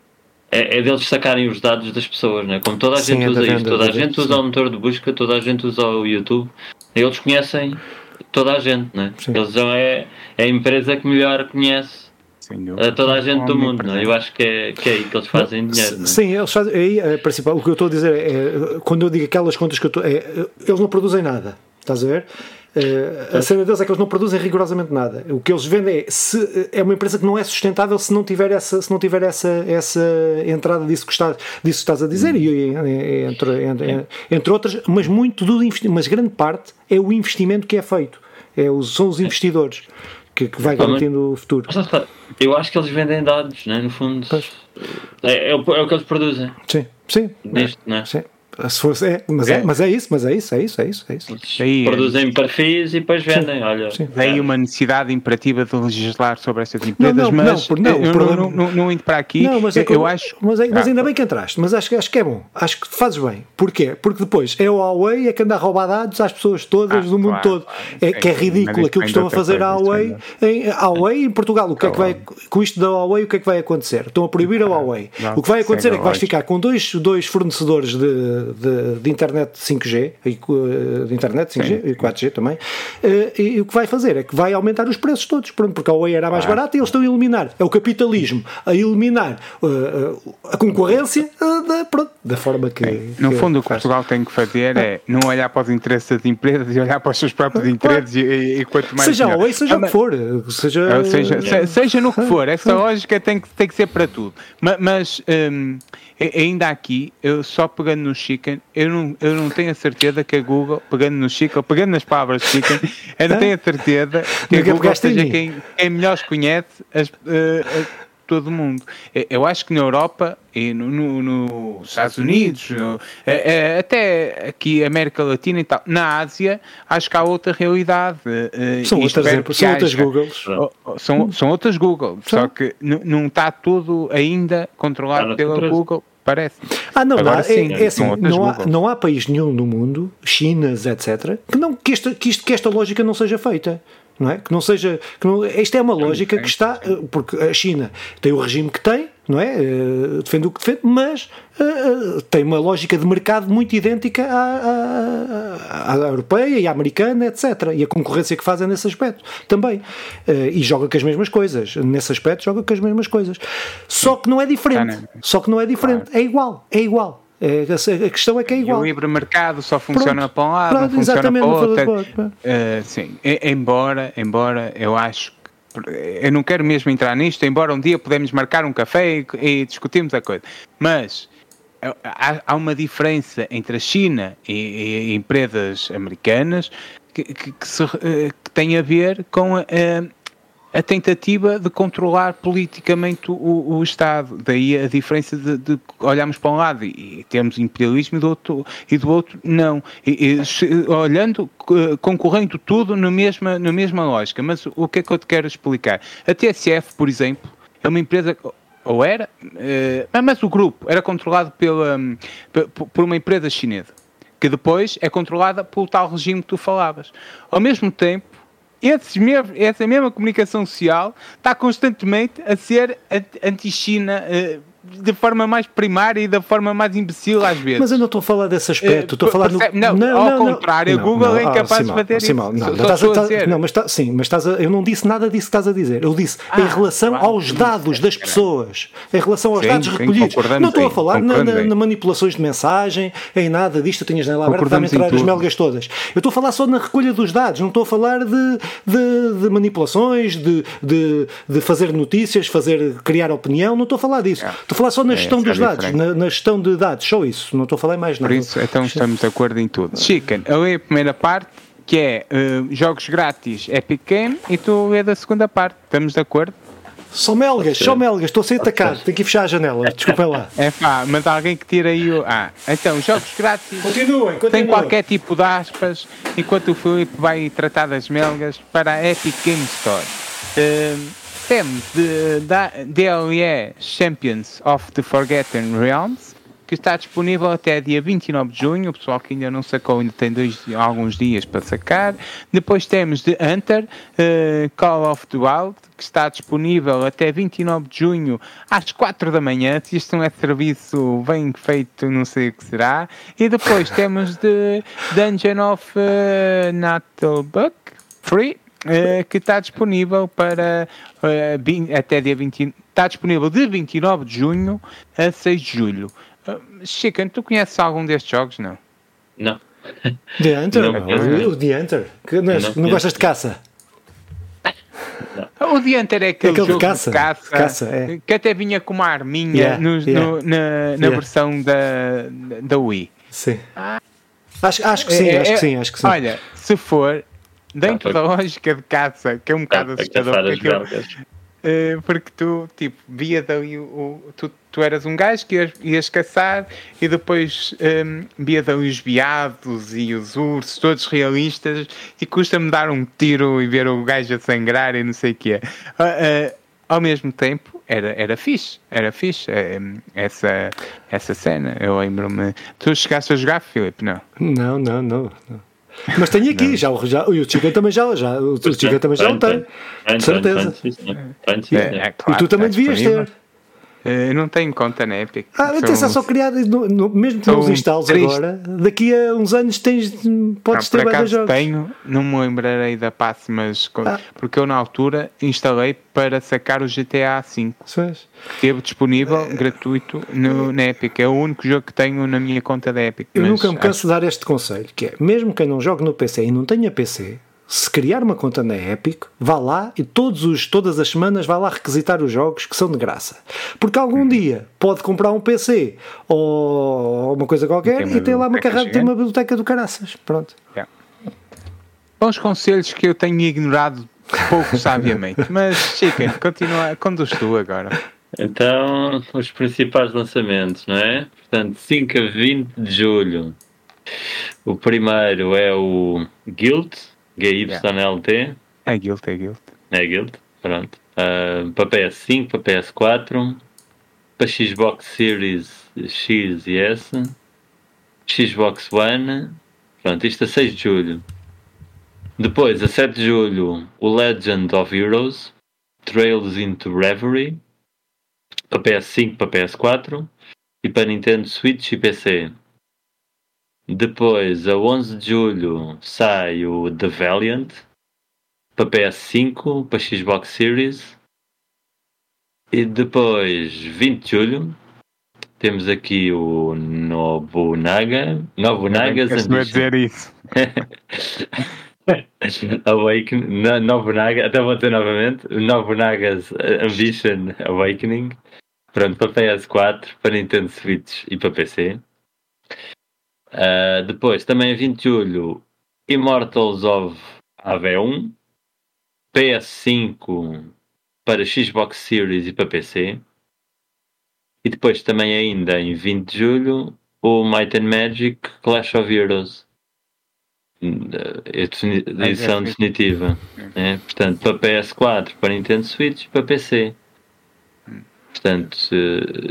É, é deles sacarem os dados das pessoas, né? Como toda a sim, gente é usa isto, toda a gente usa o motor de busca, toda a gente usa o YouTube, eles conhecem toda a gente, né? Eles são é, é a empresa que melhor conhece a toda a gente do mundo, não é? Eu acho que é, que é aí que eles fazem dinheiro. Não é? Sim, eles fazem. Aí, é, principal, o que eu estou a dizer é, quando eu digo aquelas contas que eu estou. É, eles não produzem nada, estás a ver? Uh, a cena deles é que eles não produzem rigorosamente nada. O que eles vendem é se é uma empresa que não é sustentável se não tiver essa, se não tiver essa, essa entrada disso que, está, disso que estás a dizer, e, entre, entre, entre outras, mas muito do mas grande parte é o investimento que é feito. É, são os investidores que, que vai garantindo o futuro. Eu acho que eles vendem dados, né? no fundo. É, é, o, é o que eles produzem. Sim, sim. Disto, né? sim. Se fosse, é, mas, é. é. mas é isso, mas é isso, é isso, é isso. É isso. Aí, Produzem perfis e depois vendem. Sim, olha, sim. Vem uma necessidade imperativa de legislar sobre essas empresas, não, não, mas não, não, eu problema... não, não, não, indo para aqui. Não, mas é eu, eu acho. Mas, é, mas, ainda bem que entraste, mas acho, acho que é bom. Acho que fazes bem. Porquê? Porque depois é o Huawei é que anda a roubar dados às pessoas todas ah, do mundo claro, todo. É, que é ridículo aquilo que estão a fazer a Huawei em, Huawei em Portugal. O que é que vai, com isto da Huawei, o que é que vai acontecer? Estão a proibir a Huawei. O que vai acontecer é que vais ficar com dois, dois fornecedores de, de, de internet 5G, de internet 5G Sim. e 4G também, eh, e, o que vai fazer é que vai aumentar os preços todos, pronto, porque a Huawei era mais ah. barata e eles estão a eliminar, é o capitalismo, a eliminar uh, a concorrência uh, da, pronto, da forma que. no que fundo, o que Portugal tem que fazer é não olhar para os interesses das empresas e olhar para os seus próprios interesses e, e, quanto mais. Seja a Huawei, seja ah, o que for, seja, seja, se, seja no que for, essa lógica tem que, tem que ser para tudo, mas. mas um, ainda aqui, eu só pegando no chicken, eu não, eu não tenho a certeza que a Google, pegando no chicken, pegando nas palavras chicken, eu não tenho a certeza que a Google seja quem, quem melhor conhece as, uh, todo mundo. Eu acho que na Europa e nos no, no Estados Unidos, no, é, é, até aqui América Latina e tal, na Ásia, acho que há outra realidade. São, outras, são outras Googles. São, são outras Google, só que não está tudo ainda controlado pela Google Parece. Ah, não, Agora, há, sim, é, é assim, não, há, não há país nenhum no mundo, Chinas, etc., que, não, que, esta, que, isto, que esta lógica não seja feita não é? Que não seja. Que não, esta é uma lógica que está. Eh, porque a China tem o regime que tem, não é? Eh, defende o que defende, mas uh, tem uma lógica de mercado muito idêntica à, à, à, europeia e à americana, etc. E a concorrência que fazem nesse aspecto também. E joga com as mesmas coisas. Nesse aspecto, joga com as mesmas coisas. Só que não é diferente. Só que não é diferente. É igual. É igual. É, a questão é que é igual. E o livre mercado só funciona Pronto. para um lado, Pronto, não funciona para o outro. Uh, sim, embora, embora eu acho eu não quero mesmo entrar nisto, embora um dia podemos marcar um café e, e discutirmos a coisa. Mas há, há, uma diferença entre a China e, e empresas americanas que, que, que, se, eh, que, tem a ver com a, a tentativa de controlar politicamente o, o Estado. Daí a diferença de, de, olharmos para um lado e, temos imperialismo e do outro, e do outro não. E, e, se, olhando, concorrendo tudo na mesma, na mesma lógica. Mas o que é que eu te quero explicar? A TSF, por exemplo, é uma empresa ou era, uh, mas o grupo era controlado pela, por uma empresa chinesa, que depois é controlada pelo tal regime que tu falavas. Ao mesmo tempo, esses mesmo, essa mesma comunicação social está constantemente a ser anti-China. Uh, de forma mais primária e da forma mais imbecil às vezes. Mas eu não estou a falar desse aspecto, estou a falar no... Não, não, ao não, contrário, não, Google é incapaz de fazer isso. Não, não, estás a, estás, não, mas está, sim, mas estás a, eu não disse nada disso que estás a dizer. Eu disse ah, em relação claro, aos dados das pessoas, em relação aos sim, dados recolhidos. Não estou a falar na, na, na, manipulações de mensagem, em nada disto, tinhas na aberta para entrar as melgas todas. Eu estou a falar só na recolha dos dados, não estou a falar de, de, de manipulações, de, de, de, fazer notícias, fazer, criar opinião, não estou a falar disso. Estou a falar só na gestão dos dados, na, na, gestão de dados, só isso, não estou a falar mais nada. Por isso, então estamos de acordo em tudo. Chicken, eu li a primeira parte, que é uh, jogos grátis Epic Game, e tu é da segunda parte, estamos de acordo? Só melgas, só melgas, estou a ser atacado, tenho que fechar a janela, desculpem lá. É pá, mas alguém que tira aí o. Ah, então, jogos grátis. Continuem, continuem. Tem qualquer tipo de aspas, enquanto o Filipe vai tratar das melgas para a Epic Game Store. Uh, temos de, DLE Champions of the Forgotten Realms, que está disponível até dia 29 de junho. O pessoal que ainda não sacou ainda tem dois, alguns dias para sacar. Depois temos de Hunter, uh, Call of the Wild, que está disponível até 29 de junho às 4 da manhã. Se isto não é serviço bem feito, não sei o que será. E depois temos de Dungeon of uh, Natalbuck Free que está disponível para uh, até dia 20, está disponível de 29 de junho a 6 de julho. Uh, Chicken, tu conheces algum destes jogos? Não. Não. The Hunter? Não, não. O The Hunter? Que não, não, não gostas de caça? O The Hunter é aquele, é aquele jogo de caça, de caça, caça é. que até vinha com uma arminha yeah, no, yeah. No, na, na yeah. versão da, da Wii. Sim. Ah. Acho, acho que sim, é, acho que sim, acho que sim. Olha, se for, dentro ah, da lógica de caça, que é um bocado ah, assustador. Porque, aquilo, uh, porque tu, tipo, via dali o, o, tu, tu eras um gajo que ias, ias caçar e depois um, ehm, via dali os veados e os ursos, todos realistas, e custa-me dar um tiro e ver o gajo a sangrar e não sei o que é. Uh, uh, ao mesmo tempo, era, era fixe, era fixe essa, essa cena. Eu lembro-me. Tu chegaste a jogar, Filipe? Não? Não, não, não. não. Mas tenho aqui, já, já, e o Chico também já, já, o Chico também já o tem, de certeza. E tu também devias ter. Eh, eu não tenho conta na Epic. Ah, atenção, só criar, no, no, mesmo que não os instales agora, daqui a uns anos tens, podes não, ter vários jogos. tenho, não me lembrarei da passe, mas ah. porque eu na altura instalei para sacar o GTA V. Teve disponível, é... gratuito, no, na Epic. É o único jogo que tenho na minha conta da Epic. Eu nunca me canso de dar este conselho, que é, mesmo quem não jogue no PC e não tenha PC, se criar uma conta na Epic, vá lá e todos os, todas as semanas vá lá requisitar os jogos que são de graça. Porque algum dia pode comprar um PC ou uma coisa qualquer e, tem lá uma carrada, tem uma biblioteca do caraças. Pronto. Yeah. Bons conselhos que eu tenho ignorado pouco sabiamente. Mas, Chicken, continua, conduz tu agora. Então, os principais lançamentos, não é? Portanto, 5 a 20 de julho. O primeiro é o Guild, GYLT. É Guild, é Guild. É Guild, pronto. Uh, para PS5, para PS4, para Xbox Series X e S, Xbox One, pronto, isto a 6 de julho. Depois, a 7 de julho, o Legend of Heroes, Trails into Reverie, para PS5, para PS4 e para Nintendo Switch e PC. Depois, a 11 de julho, sai o The Valiant para PS5, para Xbox Series. E depois, 20 de julho, temos aqui o Nobunaga. Nobunagas Ambition. dizer isso. Awakening. Nobunaga, até vou ter novamente. Nobunagas Ambition Awakening. Pronto, para PS4, para Nintendo Switch e para PC. Uh, depois, também a 20 de julho, Immortals of AV1, PS5 para Xbox Series e para PC. E depois, também ainda em 20 de julho, o Might and Magic Clash of Heroes. Edição definitiva. É, portanto, para PS4, para Nintendo Switch e para PC. Portanto,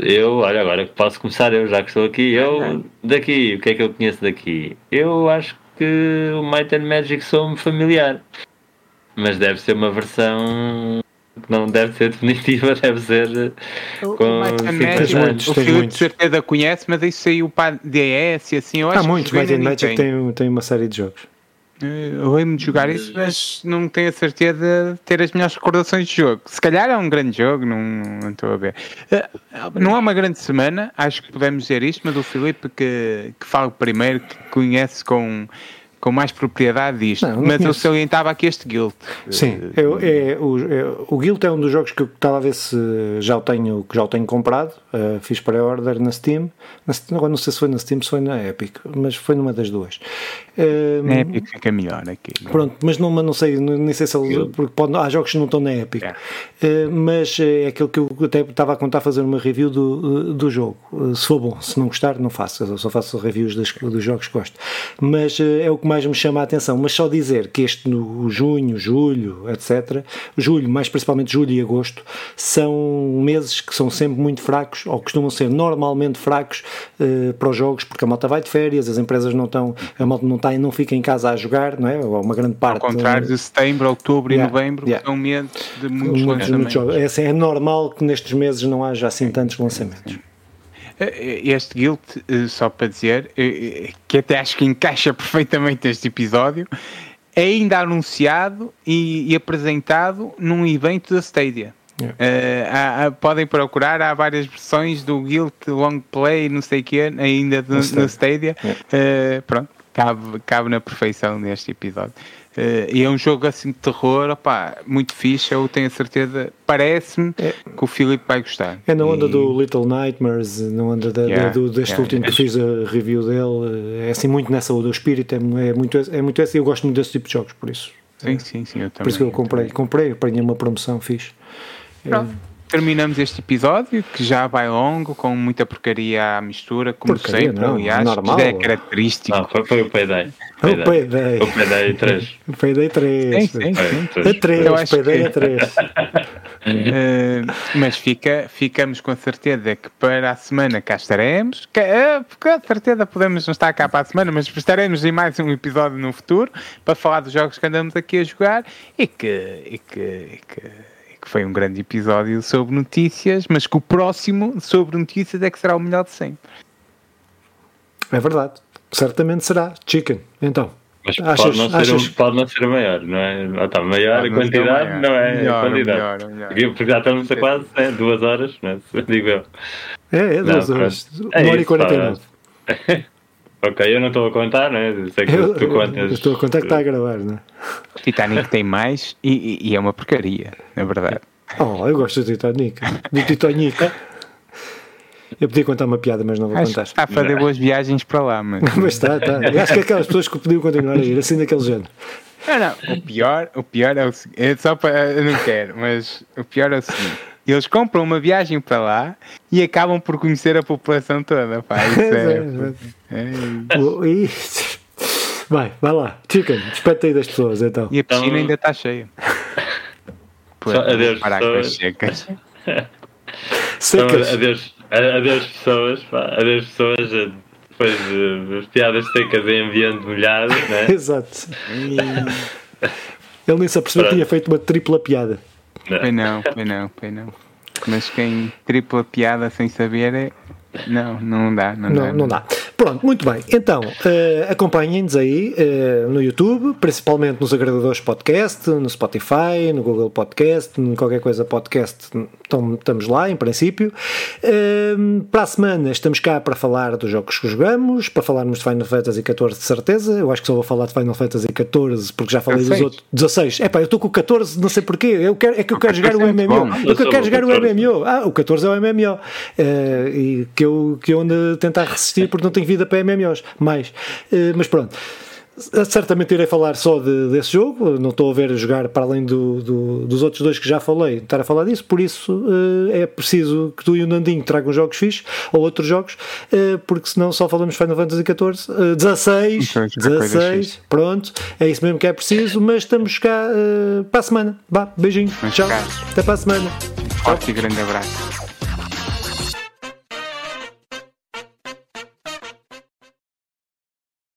eu, olha, agora posso começar eu, já que estou aqui. Eu, daqui, o que é que eu conheço daqui? Eu acho que o Might and Magic sou-me familiar. mas deve ser uma versão não deve ser definitiva, deve ser com Magic, muitos, o Filipe de certeza conhece, mas isso saiu para DS e assim, eu acho Há muitos, Might and Magic tem, tem uma série de jogos. Eu lembro de jogar isso, mas não tenho a certeza de ter as melhores recordações de jogo. Se calhar é um grande jogo, não, não estou a ver. Eh, não é uma grande semana, acho que podemos dizer isto, mas o Filipe que, que fala primeiro, que conhece com com mais propriedade disto, não, não mas eu salientava aqui este Guild. Sim, eu, é, o, é, o Guild é um dos jogos que eu estava a ver se já o tenho, que já o tenho comprado, uh, fiz pré-order na Steam, na, agora não sei se foi na Steam, se foi na Epic, mas foi numa das duas. Uh, na Epic fica melhor aqui. Pronto, mas não, não sei, nem sei se ele, porque pode, há jogos que não estão na Epic, é. uh, mas é aquilo que eu até estava a contar fazer uma review do, do jogo. se for bom, se não gostar, não faço, eu só faço reviews dos, dos jogos que gosto. Mas é o que mais me chama a atenção, mas só dizer que este no junho, julho, etc., julho, mais principalmente julho e agosto, são meses que são sempre muito fracos, ou costumam ser normalmente fracos uh, para os jogos, porque a malta vai de férias, as empresas não estão, a malta não, está, não fica em casa a jogar, não é? Ou uma grande parte. Ao contrário de setembro, outubro yeah, e novembro, yeah. são meses de muitos, muitos lançamentos. Muitos é, assim, é normal que nestes meses não haja assim tantos lançamentos. Eh, este guild, eh, só para dizer, eh, que até acho que encaixa perfeitamente este episódio, é ainda anunciado e, e apresentado num evento da Stadia. Yeah. Uh, há, há, podem procurar, há várias versões do Guild Long Play, não sei o que, ainda no, no Stadia. Yeah. Uh, pronto, cabe, cabe na perfeição neste episódio. Uh, e é um jogo assim de terror, opá, muito fixe. Eu tenho a certeza, parece-me é. que o Filipe vai gostar. É na onda e... do Little Nightmares, na onda da, yeah, do, deste yeah, último que fiz a review dele. É assim, muito nessa onda. O espírito é, é, muito, é muito esse. Eu gosto muito desse tipo de jogos, por isso. Sim, sim, sim. Eu também, por isso que eu comprei. Eu comprei, apanhei uma promoção fixe. Pronto. É, terminamos este episódio, que já vai longo, com muita porcaria à mistura, como porcaria, sempre, não, aliás, normal. é característico. Não, foi, foi o Payday. O Payday. O Payday 3. O Payday 3. Sim, sim, sim. A 3, o Payday que... a 3. uh, mas fica, ficamos com a certeza que para a semana cá estaremos. Que, uh, com certeza podemos não estar cá para a semana, mas estaremos em mais um episódio no futuro para falar dos jogos que andamos aqui a jogar e que, e que, e que que foi um grande episódio sobre notícias, mas que o próximo sobre notícias é que será o melhor de sempre. É verdade, certamente será. Chicken, então. Mas achas, pode, não ser achas... um, pode não ser maior, não é? Ah, tá, maior a quantidade maior. não é melhor, quantidade. Melhor, melhor. Porque já estamos a quase é, duas horas, não é? digo eu. É, é duas não, horas. É uma hora e quarenta e nove. Ok, eu não estou a contar, né? Sei que eu, tu contas. Eu estou a contar que está a gravar, né? Titanic tem mais e, e, é uma porcaria, na verdade. Oh, eu gosto do Titanic. Do Titanic. Eu podia contar uma piada, mas não vou Acho contar. Está a fazer boas viagens para lá, mas. mas está, está. Acho que é aquelas pessoas que podiam continuar a ir, assim daquele género. Não, não. O pior, o pior é o seguinte. É só para. Eu não quero, mas o pior é o seguinte eles compram uma viagem para lá e acabam por conhecer a população toda. Pá, isso é, é, é Vai, vai lá. Chicken, despete aí das pessoas então. E a piscina então... ainda está cheia. Pô, Só, adeus, parar pessoas. secas. secas. Então, adeus, adeus pessoas, pá, adeus pessoas. Depois uh, as piadas secas em ambiente molhado, né? Exato. Ele nem se apercebeu que tinha feito uma tripla piada. Não. Foi não, foi não, foi não. Mas quem tripla piada sem saber é. Não, não dá. Não, não dá. Não dá. Pronto, muito bem. Então, uh, acompanhem-nos aí uh, no YouTube, principalmente nos agregadores podcast, no Spotify, no Google Podcast, em qualquer coisa podcast, então, estamos lá, em princípio. Uh, para a semana estamos cá para falar dos jogos que jogamos, para falarmos de Final Fantasy XIV de certeza. Eu acho que só vou falar de Final Fantasy XIV porque já falei 16. dos outros. 16. É pá, eu estou com o 14, não sei porquê. Eu quero, é que eu quero jogar o MMO. Porque eu quero jogar o MMO. Ah, o 14 é o MMO. e que eu, que eu ando a tentar resistir porque não tenho vida para MMOs, mais. Eh, mas pronto. Certamente irei falar só de, desse jogo, não estou a ver jogar para além do, do, dos outros dois que já falei, estar a falar disso, por isso uh, é preciso que tu e o Nandinho tragam jogos fixos ou outros jogos, uh, porque senão só falamos Final Fantasy XIV, uh, 16, 16, pronto, é isso mesmo que é preciso, mas estamos cá para a semana. Vá, beijinho, tchau, até para a semana. Forte e grande abraço.